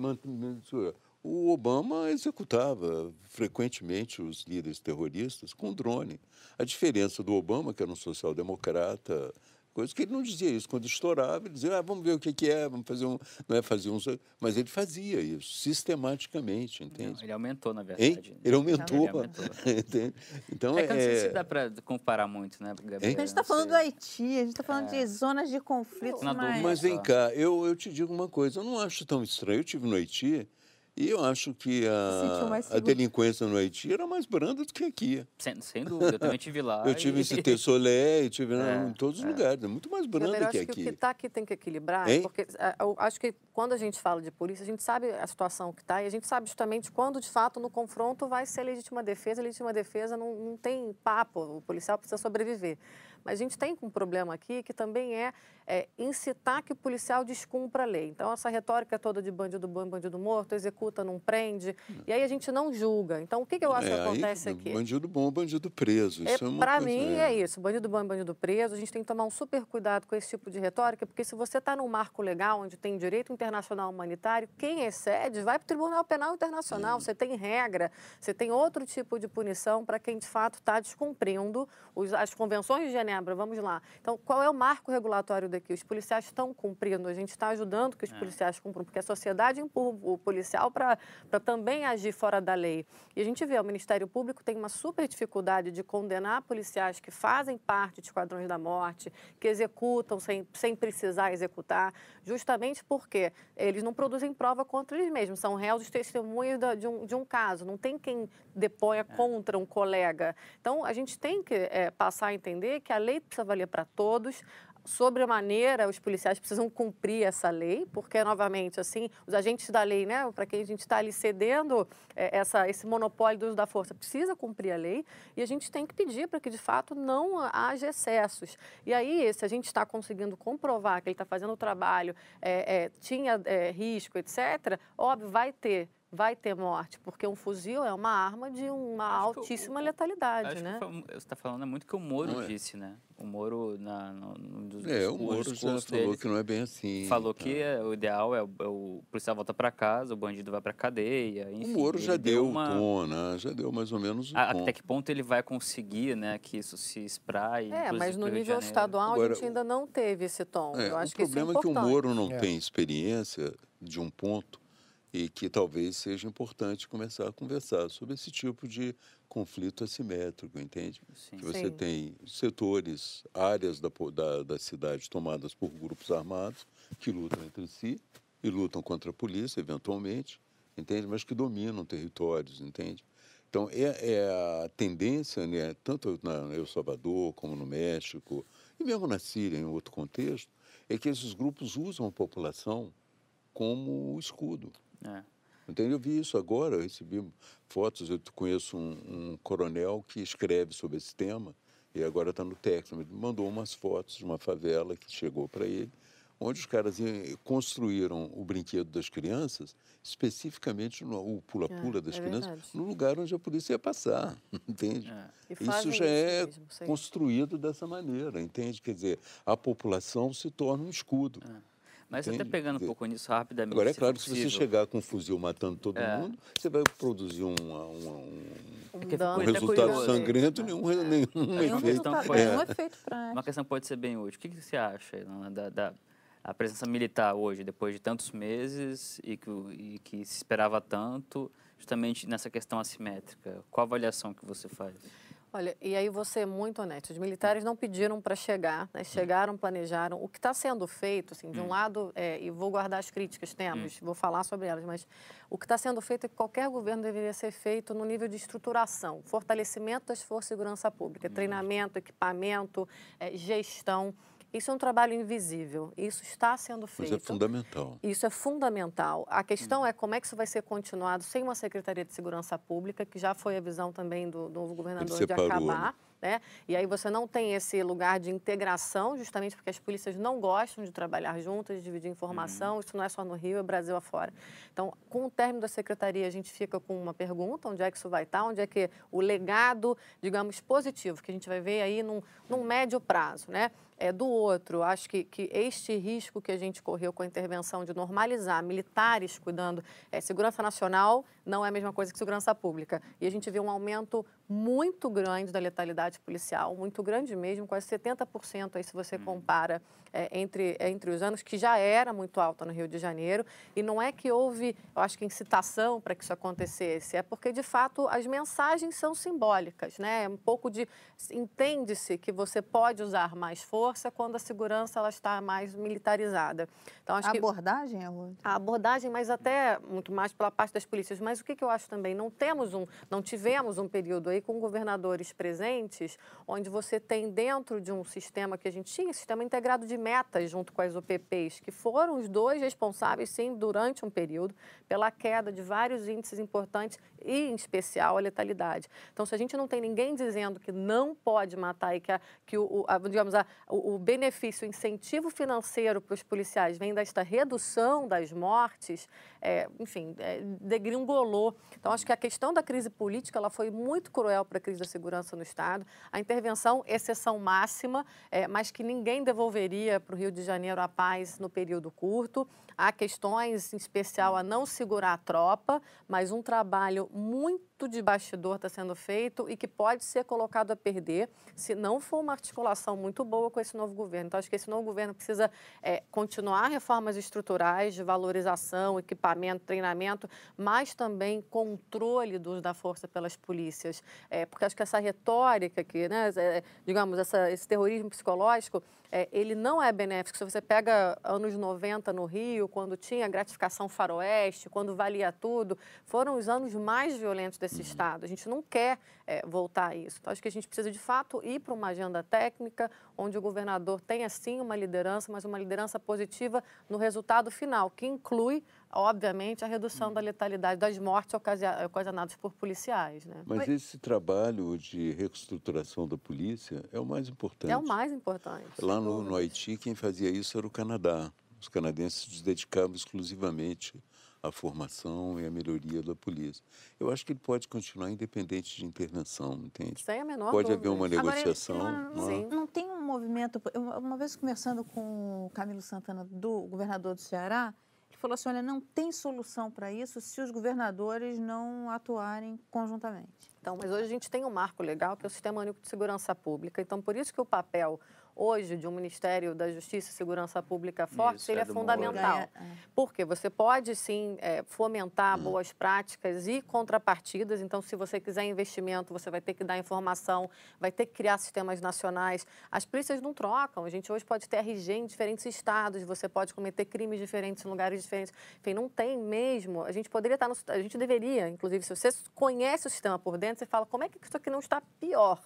o Obama executava frequentemente os líderes terroristas com drone. A diferença do Obama, que era um social-democrata, coisa que ele não dizia isso. Quando estourava, ele dizia, ah, vamos ver o que, que é, vamos fazer um... Não é fazer um... Mas ele fazia isso, sistematicamente, entende? Não, ele aumentou, na Hein? verdade. Ele aumentou. Ele aumentou. entende? Então, É que eu não sei se é, dá para comparar muito, né, Gabriel? Hein? a gente está Não falando do. Haiti, a gente está falando de zonas de conflito, Na mas... Mas vem cá, eu, eu te digo uma coisa, eu não acho tão estranho. Eu estive no Haiti e eu acho que a, a delinquência no Haiti era mais branda do que aqui. Sem, sem dúvida, eu também estive lá. Eu tive e- em Cité Soleil, tive É, em todos os lugares, é muito mais branda Gabriel, que acho que o aqui. que está aqui tem que equilibrar, Hein? porque ah, eu acho que quando a gente fala de polícia, a gente sabe a situação que está e a gente sabe justamente quando, de fato, no confronto vai ser legítima defesa. Legítima defesa não, não tem papo, o policial precisa sobreviver. Mas a gente tem um problema aqui que também é, é, incitar que o policial descumpra a lei. Então, essa retórica toda de bandido bom, bandido morto, executa, não prende, e aí a gente não julga. Então, o que, que eu acho que É, aí, acontece aqui? Bandido bom, bandido preso. É, uma para mim é isso, bandido bom e bandido preso. A gente tem que tomar um super cuidado com esse tipo de retórica, porque se você está num marco legal onde tem direito internacional humanitário, quem excede vai para o Tribunal Penal Internacional. Você tem regra, você tem outro tipo de punição para quem de fato está descumprindo os- as convenções de Genebra. Vamos lá. Então, qual é o marco regulatório daqui? Os policiais estão cumprindo, a gente está ajudando que os policiais cumpram, porque a sociedade empurra o policial para também agir fora da lei. E a gente vê, o Ministério Público tem uma super dificuldade de condenar policiais que fazem parte de esquadrões da morte, que executam sem, sem precisar executar, justamente porque eles não produzem prova contra eles mesmos, são réus de testemunho da- de um, de um caso, não tem quem deponha contra um colega. Então, a gente tem que eh, passar a entender que a lei precisa valer para todos, sobremaneira, os policiais precisam cumprir essa lei, porque, novamente, assim, os agentes da lei, né, para quem a gente está ali cedendo eh, essa, esse monopólio do uso da força, precisa cumprir a lei e a gente tem que pedir para que, de fato, não haja excessos. E aí, se a gente está conseguindo comprovar que ele está fazendo o trabalho, eh, eh, tinha eh, risco, etc., óbvio, vai ter. Vai ter morte, porque um fuzil é uma arma de uma Acho que o- altíssima o- letalidade, Acho né? você está falando é muito que o Moro é. disse, né? O Moro, na, no, no, dos É, o Moro já falou dele, que não é bem assim. falou tá. que é, o ideal é o, é o policial volta para casa, o bandido vai para cadeia, O enfim. Moro já ele deu uma... o tom, né? Já deu mais ou menos o A- tom. Até que ponto ele vai conseguir, né, que isso se espraie? É, mas no nível estadual Agora, a gente ainda não teve esse tom. É, Eu acho o que isso é problema é, que o. Moro não É. tem experiência de um ponto e que talvez seja importante começar a conversar sobre esse tipo de conflito assimétrico, entende? Sim. Que você Sim. tem setores, áreas da, da, da cidade tomadas por grupos armados que lutam entre si e lutam contra a polícia, eventualmente, entende? Mas que dominam territórios, entende? Então, é, é a tendência, né, tanto na El Salvador como no México, e mesmo na Síria, em outro contexto, é que esses grupos usam a população como escudo. É. Entendeu? Eu vi isso agora, eu recebi fotos, eu conheço um, um coronel que escreve sobre esse tema, e agora está no Texas, ele mandou umas fotos de uma favela que chegou para ele, onde os caras construíram o brinquedo das crianças, especificamente no, o pula-pula é, das é crianças, verdade. no lugar onde a polícia ia passar, entende? É. Isso já é mesmo, construído dessa maneira, entende? Quer dizer, a população se torna um escudo. Mas até Entende? pegando um pouco nisso rapidamente. Agora, é se claro que se você chegar com um fuzil matando todo É. mundo, você vai produzir um, uma- uma- um, Um um Muito resultado curioso. sangrento, nenhum, nenhum Nenhum questão efeito. resultado, foi- nenhum efeito Uma prático. questão pode ser bem útil. O que, que você acha da, da a presença militar hoje, depois de tantos meses e que, e que se esperava tanto, justamente nessa questão assimétrica? Qual a avaliação que você faz? Olha, e aí você é muito honesto. Os militares não pediram para chegar, né? chegaram, planejaram. O que está sendo feito, assim, de um lado, é, e vou guardar as críticas, temos, vou falar sobre elas, mas o que está sendo feito é que qualquer governo deveria ser feito no nível de estruturação, fortalecimento das forças de segurança pública, treinamento, equipamento, é, gestão. Isso é um trabalho invisível. Isso está sendo Mas feito. é fundamental. Isso é fundamental. A questão é como é que isso vai ser continuado sem uma Secretaria de Segurança Pública, que já foi a visão também do, do novo governador de acabar. Né? E aí você não tem esse lugar de integração, justamente porque as polícias não gostam de trabalhar juntas, de dividir informação. Isso não é só no Rio, é Brasil afora. Então, com o término da secretaria, a gente fica com uma pergunta: onde é que isso vai estar? Onde é que o legado, digamos, positivo, que a gente vai ver aí num, num médio prazo, né? É, do outro, acho que, que este risco que a gente correu com a intervenção de normalizar militares cuidando, é, segurança nacional não é a mesma coisa que segurança pública. E a gente vê um aumento muito grande da letalidade policial, muito grande mesmo, quase 70% aí se você compara é, entre, entre os anos, que já era muito alta no Rio de Janeiro. E não é que houve, eu acho que incitação para que isso acontecesse, é porque de fato as mensagens são simbólicas, né? É um pouco de entende-se que você pode usar mais força quando a segurança ela está mais militarizada. Então acho A que abordagem é outra. a abordagem, mas até muito mais pela parte das polícias. Mas o que, que eu acho também? Não temos um, não tivemos um período aí com governadores presentes, onde você tem dentro de um sistema que a gente tinha, sistema integrado de metas junto com as UPPs, que foram os dois responsáveis, sim, durante um período, pela queda de vários índices importantes e, em especial, a letalidade. Então, se a gente não tem ninguém dizendo que não pode matar e que, a, que o- a- digamos, a, o, o benefício, o incentivo financeiro para os policiais vem desta redução das mortes, é, enfim, é, degringolou. Então, acho que a questão da crise política ela foi muito cruel para a crise da segurança no Estado. A intervenção, exceção máxima, é, mas que ninguém devolveria para o Rio de Janeiro a paz no período curto. Há questões, em especial, a não segurar a tropa, mas um trabalho muito de bastidor está sendo feito e que pode ser colocado a perder se não for uma articulação muito boa com esse novo governo. Então, acho que esse novo governo precisa é, continuar reformas estruturais de valorização, equipamento, treinamento, mas também controle do uso da força pelas polícias. É, porque acho que essa retórica aqui, né, é, digamos, essa, esse terrorismo psicológico, é, ele não é benéfico. Se você pega anos 90 no Rio, quando tinha gratificação faroeste, quando valia tudo, foram os anos mais violentos desse Estado. A gente não quer é, voltar a isso. Então, acho que a gente precisa, de fato, ir para uma agenda técnica, onde o governador tenha, sim, uma liderança, mas uma liderança positiva no resultado final, que inclui, obviamente, a redução da letalidade das mortes ocasionadas por policiais. Né? Mas esse trabalho de reestruturação da polícia é o mais importante. É o mais importante. Lá no, no. Haiti, quem fazia isso era o Canadá. Os canadenses se dedicavam exclusivamente à formação e à melhoria da polícia. Eu acho que ele pode continuar independente de intervenção, entende? Sem a menor Pode dúvida. haver uma Agora, negociação. Ilana, não é? Sim. Não tem um movimento. eu- Uma vez conversando com o Camilo Santana, do governador do Ceará, ele falou assim: olha, não tem solução para isso se os governadores não atuarem conjuntamente. Então, mas hoje a gente tem um marco legal que é o Sistema Único de Segurança Pública. Então, por isso que o papel hoje de um Ministério da Justiça e Segurança Pública forte, Isso, ele é é fundamental. Ganha- é. Porque você pode, sim, é, fomentar boas práticas e contrapartidas. Então, se você quiser investimento, você vai ter que dar informação, vai ter que criar sistemas nacionais. As polícias não trocam. A gente hoje pode ter RG em diferentes estados, você pode cometer crimes diferentes em lugares diferentes. Enfim, não tem mesmo. A gente poderia estar no... A gente deveria, inclusive, se você conhece o sistema por dentro, você fala, como é que isso aqui não está pior?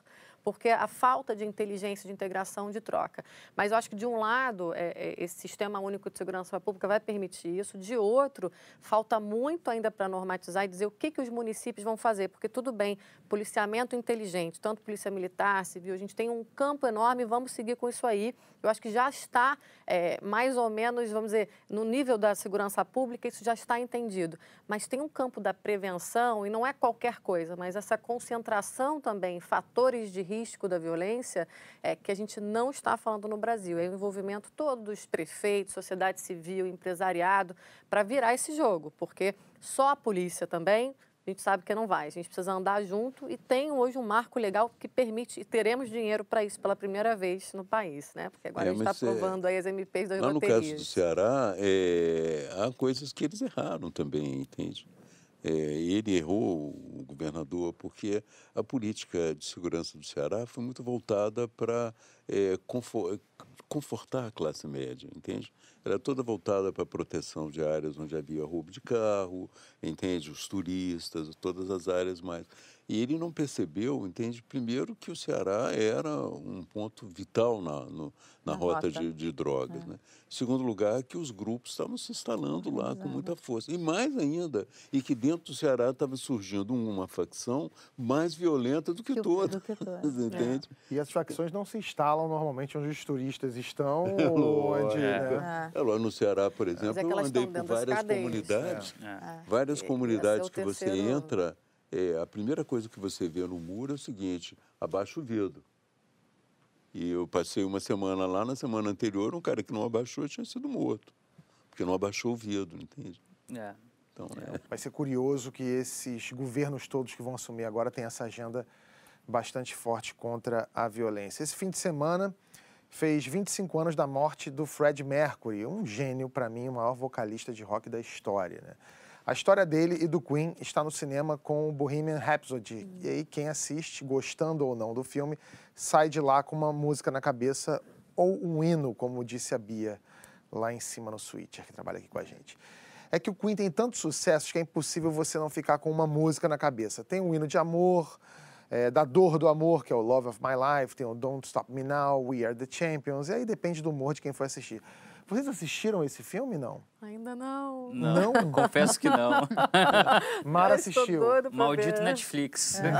Porque a falta de inteligência, de integração, de troca. Mas eu acho que, de um lado, é, é, esse Sistema Único de Segurança Pública vai permitir isso, de outro, falta muito ainda para normatizar e dizer o que, que os municípios vão fazer, porque tudo bem, policiamento inteligente, tanto polícia militar, civil, a gente tem um campo enorme, vamos seguir com isso aí. Eu acho que já está é, mais ou menos, vamos dizer, no nível da segurança pública, isso já está entendido. Mas tem um campo da prevenção, e não é qualquer coisa, mas essa concentração também, fatores de risco da violência, é, que a gente não está falando no Brasil. É o envolvimento todo dos prefeitos, sociedade civil, empresariado, para virar esse jogo, porque só a polícia também a gente sabe que não vai. A gente precisa andar junto e tem hoje um marco legal que permite, e teremos dinheiro para isso pela primeira vez no país, né? Porque agora é, a gente está aprovando é, aí as MPs das lá baterias. no caso do Ceará, é, há coisas que eles erraram também, entende? É, ele errou, o governador, porque a política de segurança do Ceará foi muito voltada para é, confortar a classe média, entende? Era toda voltada para a proteção de áreas onde havia roubo de carro, entende? Os turistas, todas as áreas mais. E ele não percebeu, entende, primeiro que o Ceará era um ponto vital na, no, na, na, rota, rota. De, de, drogas. É. Né? Segundo lugar, que os grupos estavam se instalando lá com muita força. E mais ainda, e que dentro do Ceará estava surgindo uma facção mais violenta do que, que todas. Do que todas. entende? É. E as facções não se instalam normalmente onde os turistas estão é, ou onde. É. Né? É. lá no Ceará, por exemplo, eu andei por várias comunidades. Várias comunidades que você entra é, a primeira coisa que você vê no muro é o seguinte: abaixa o vidro. E eu passei uma semana lá, na semana anterior, um cara que não abaixou tinha sido morto, porque não abaixou o vidro, entende? É. Então, é. Vai ser curioso que esses governos todos que vão assumir agora têm essa agenda bastante forte contra a violência. Esse fim de semana fez 25 anos da morte do Fred Mercury, um gênio, para mim, o maior vocalista de rock da história. Né? A história dele e do Queen está no cinema com o Bohemian Rhapsody. Uhum. E aí, quem assiste, gostando ou não do filme, sai de lá com uma música na cabeça ou um hino, como disse a Bia lá em cima no Switcher, que trabalha aqui com a gente. É que o Queen tem tantos sucessos que é impossível você não ficar com uma música na cabeça. Tem um hino de amor, é, da dor do amor, que é o Love of My Life, tem o Don't Stop Me Now, We Are the Champions, e aí depende do humor de quem for assistir. Vocês assistiram esse filme, não? Ainda não. Não? não? Confesso que não. Mara assistiu. Maldito ver. Netflix. É.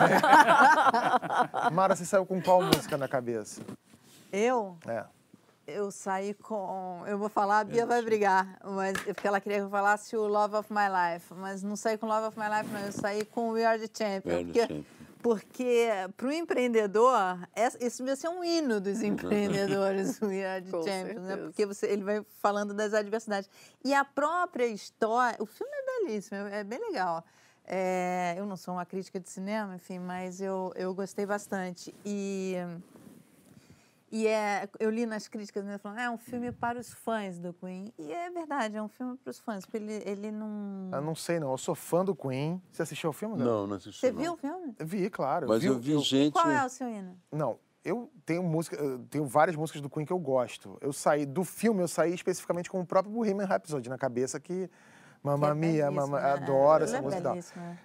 Mara, você saiu com qual música na cabeça? Eu? É. Eu saí com. Eu vou falar, a Bia vai brigar, mas porque ela queria que eu falasse o Love of My Life. Mas não saí com Love of My Life, não. Eu saí com We Are the Champion. We are the champion. Porque para o empreendedor, isso devia ser um hino dos empreendedores, o We Are the Champions, né? Porque você, ele vai falando das adversidades. E a própria história, o filme é belíssimo, é bem legal. É, eu não sou uma crítica de cinema, enfim, mas eu, eu gostei bastante. E e é, eu li nas críticas, né, falando, é um filme para os fãs do Queen. E é verdade, é um filme para os fãs, porque ele, ele não... Eu não sei, não. Eu sou fã do Queen. Você assistiu ao filme? Não, não, não assisti, Você não. viu o filme? Vi, claro. Mas eu vi, eu vi gente... Qual é o seu hino? Não, eu tenho música, eu tenho várias músicas do Queen que eu gosto. Eu saí do filme, eu saí especificamente com o próprio Bohemian Rhapsody na cabeça que Mamma é Mia, mama, né? adoro essa é música.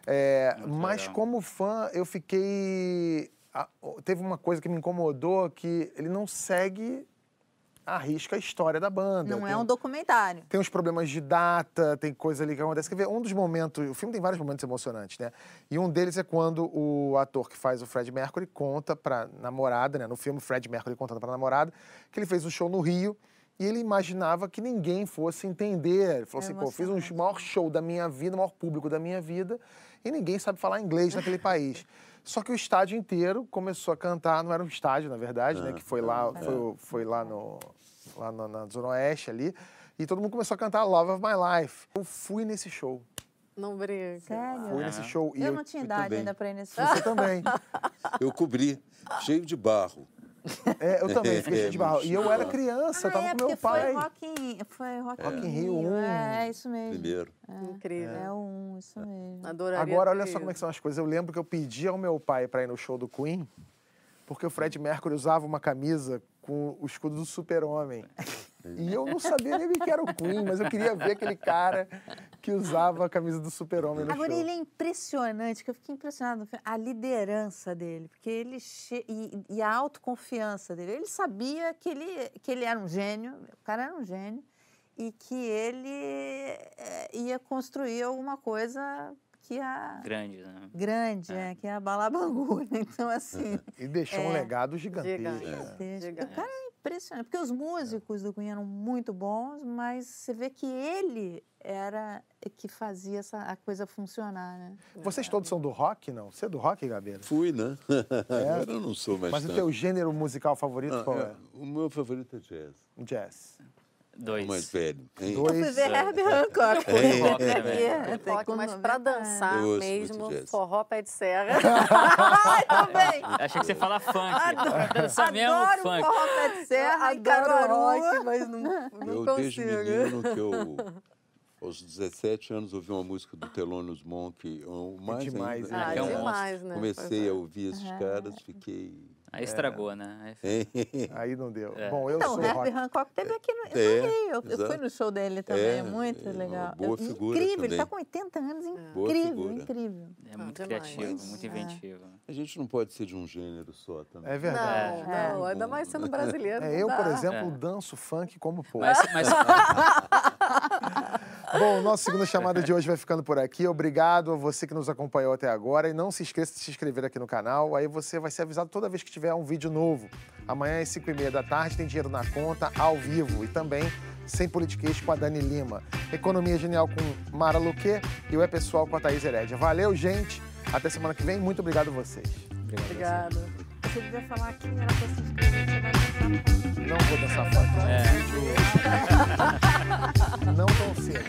É, mas como fã, eu fiquei teve uma coisa que me incomodou que ele não segue arrisca a história da banda. Não é tem, é um documentário. Tem uns problemas de data, tem coisa ali que acontece. Quer ver? Um dos momentos. O filme tem vários momentos emocionantes, né? E um deles é quando o ator que faz o Fred Mercury conta pra namorada, né? No filme, Fred Mercury contando pra namorada, que ele fez um show no Rio e ele imaginava que ninguém fosse entender. Ele falou é assim: pô, fiz um maior show da minha vida, o maior público da minha vida, e ninguém sabe falar inglês naquele país. Só que o estádio inteiro começou a cantar, não era um estádio, na verdade, né? Que foi lá, é. foi, foi lá, no, lá no, na Zona Oeste ali. E todo mundo começou a cantar Love of My Life. Eu fui nesse show. Não brinca. Sério? Fui nesse show. Eu, eu não tinha idade também. ainda pra ir nesse show. Você também. Eu cobri, cheio de barro. É, eu também fiquei cheio de barro. E eu era criança, ah, tava é, com meu pai. Foi Rock in, foi Rock, rock in Rio 1. É, é, isso mesmo. Primeiro. É, Incrível. É 1, isso mesmo. Adoraria Agora, olha só como é são as coisas. Eu lembro que eu pedi ao meu pai para ir no show do Queen, porque o Fred Mercury usava uma camisa com o escudo do super-homem. E eu não sabia nem o que era o Queen, mas eu queria ver aquele cara que usava a camisa do super-homem no Agora, show. ele é impressionante, que eu fiquei impressionado. A liderança dele, porque ele che... e, e a autoconfiança dele. Ele sabia que ele, que ele era um gênio, o cara era um gênio, e que ele eh, ia construir alguma coisa que ia Grande, né? grande, é. que ia abalar Bangu. né? Então, assim, E deixou um É. legado gigantesco. Gigante. né? Deixa- Gigante. O cara é impressionante, porque os músicos do Cunha eram muito bons, mas você vê que ele era que fazia essa, a coisa funcionar, né? Vocês todos são do rock, não? Você é do rock, Gabeira? Fui, né? Agora eu não sou mais Mas o tanto. teu gênero musical favorito Ah, qual é, é? O meu favorito é jazz. Jazz. Dois. O mais velho. hein? Dois. Eu fui ver é. Herbie Hancock. É. É. Eu com mas 90 para dançar Eu ouço mesmo, forró pé de serra. Ai, também! Achei que você fala funk. Dança mesmo Adoro funk. forró pé de serra, Adoro rock, mas não, não Eu, consigo. desde menino, que eu, aos 17 anos, ouvi uma música do Thelonious Monk, o mais demais, ainda. né? Ah, é demais, né? Comecei a ouvir esses caras, fiquei... Aí estragou, né? Aí Aí não deu. É. Bom, eu Então, sou o Herbie. Hancock teve aqui no, no É, Rio. Eu, eu fui no show dele também, É, é muito é legal. boa Eu- figura incrível, ele tá também. com 80 anos, Boa incrível, incrível. É Ah, muito demais. criativo, muito É. inventivo. A gente não pode ser de um gênero só também. É verdade. Não, não, ainda mais sendo brasileiro. É, eu, por exemplo, É. danço funk como pouco. Mas, mas Bom, nossa segunda chamada de hoje vai ficando por aqui. Obrigado a você que nos acompanhou até agora. E não se esqueça de se inscrever aqui no canal. Aí você vai ser avisado toda vez que tiver um vídeo novo. Amanhã às 5h30 da tarde tem dinheiro na conta, ao vivo. E também sem politiquês com a Dani Lima. Economia Genial com Mara Luque e o É Pessoal com a Thaís Herédia. Valeu, gente. Até semana que vem. Muito obrigado a vocês. Obrigada. Você devia falar que era pra se inscrever, você vai. Não vou dançar funk. É. Não tão cedo.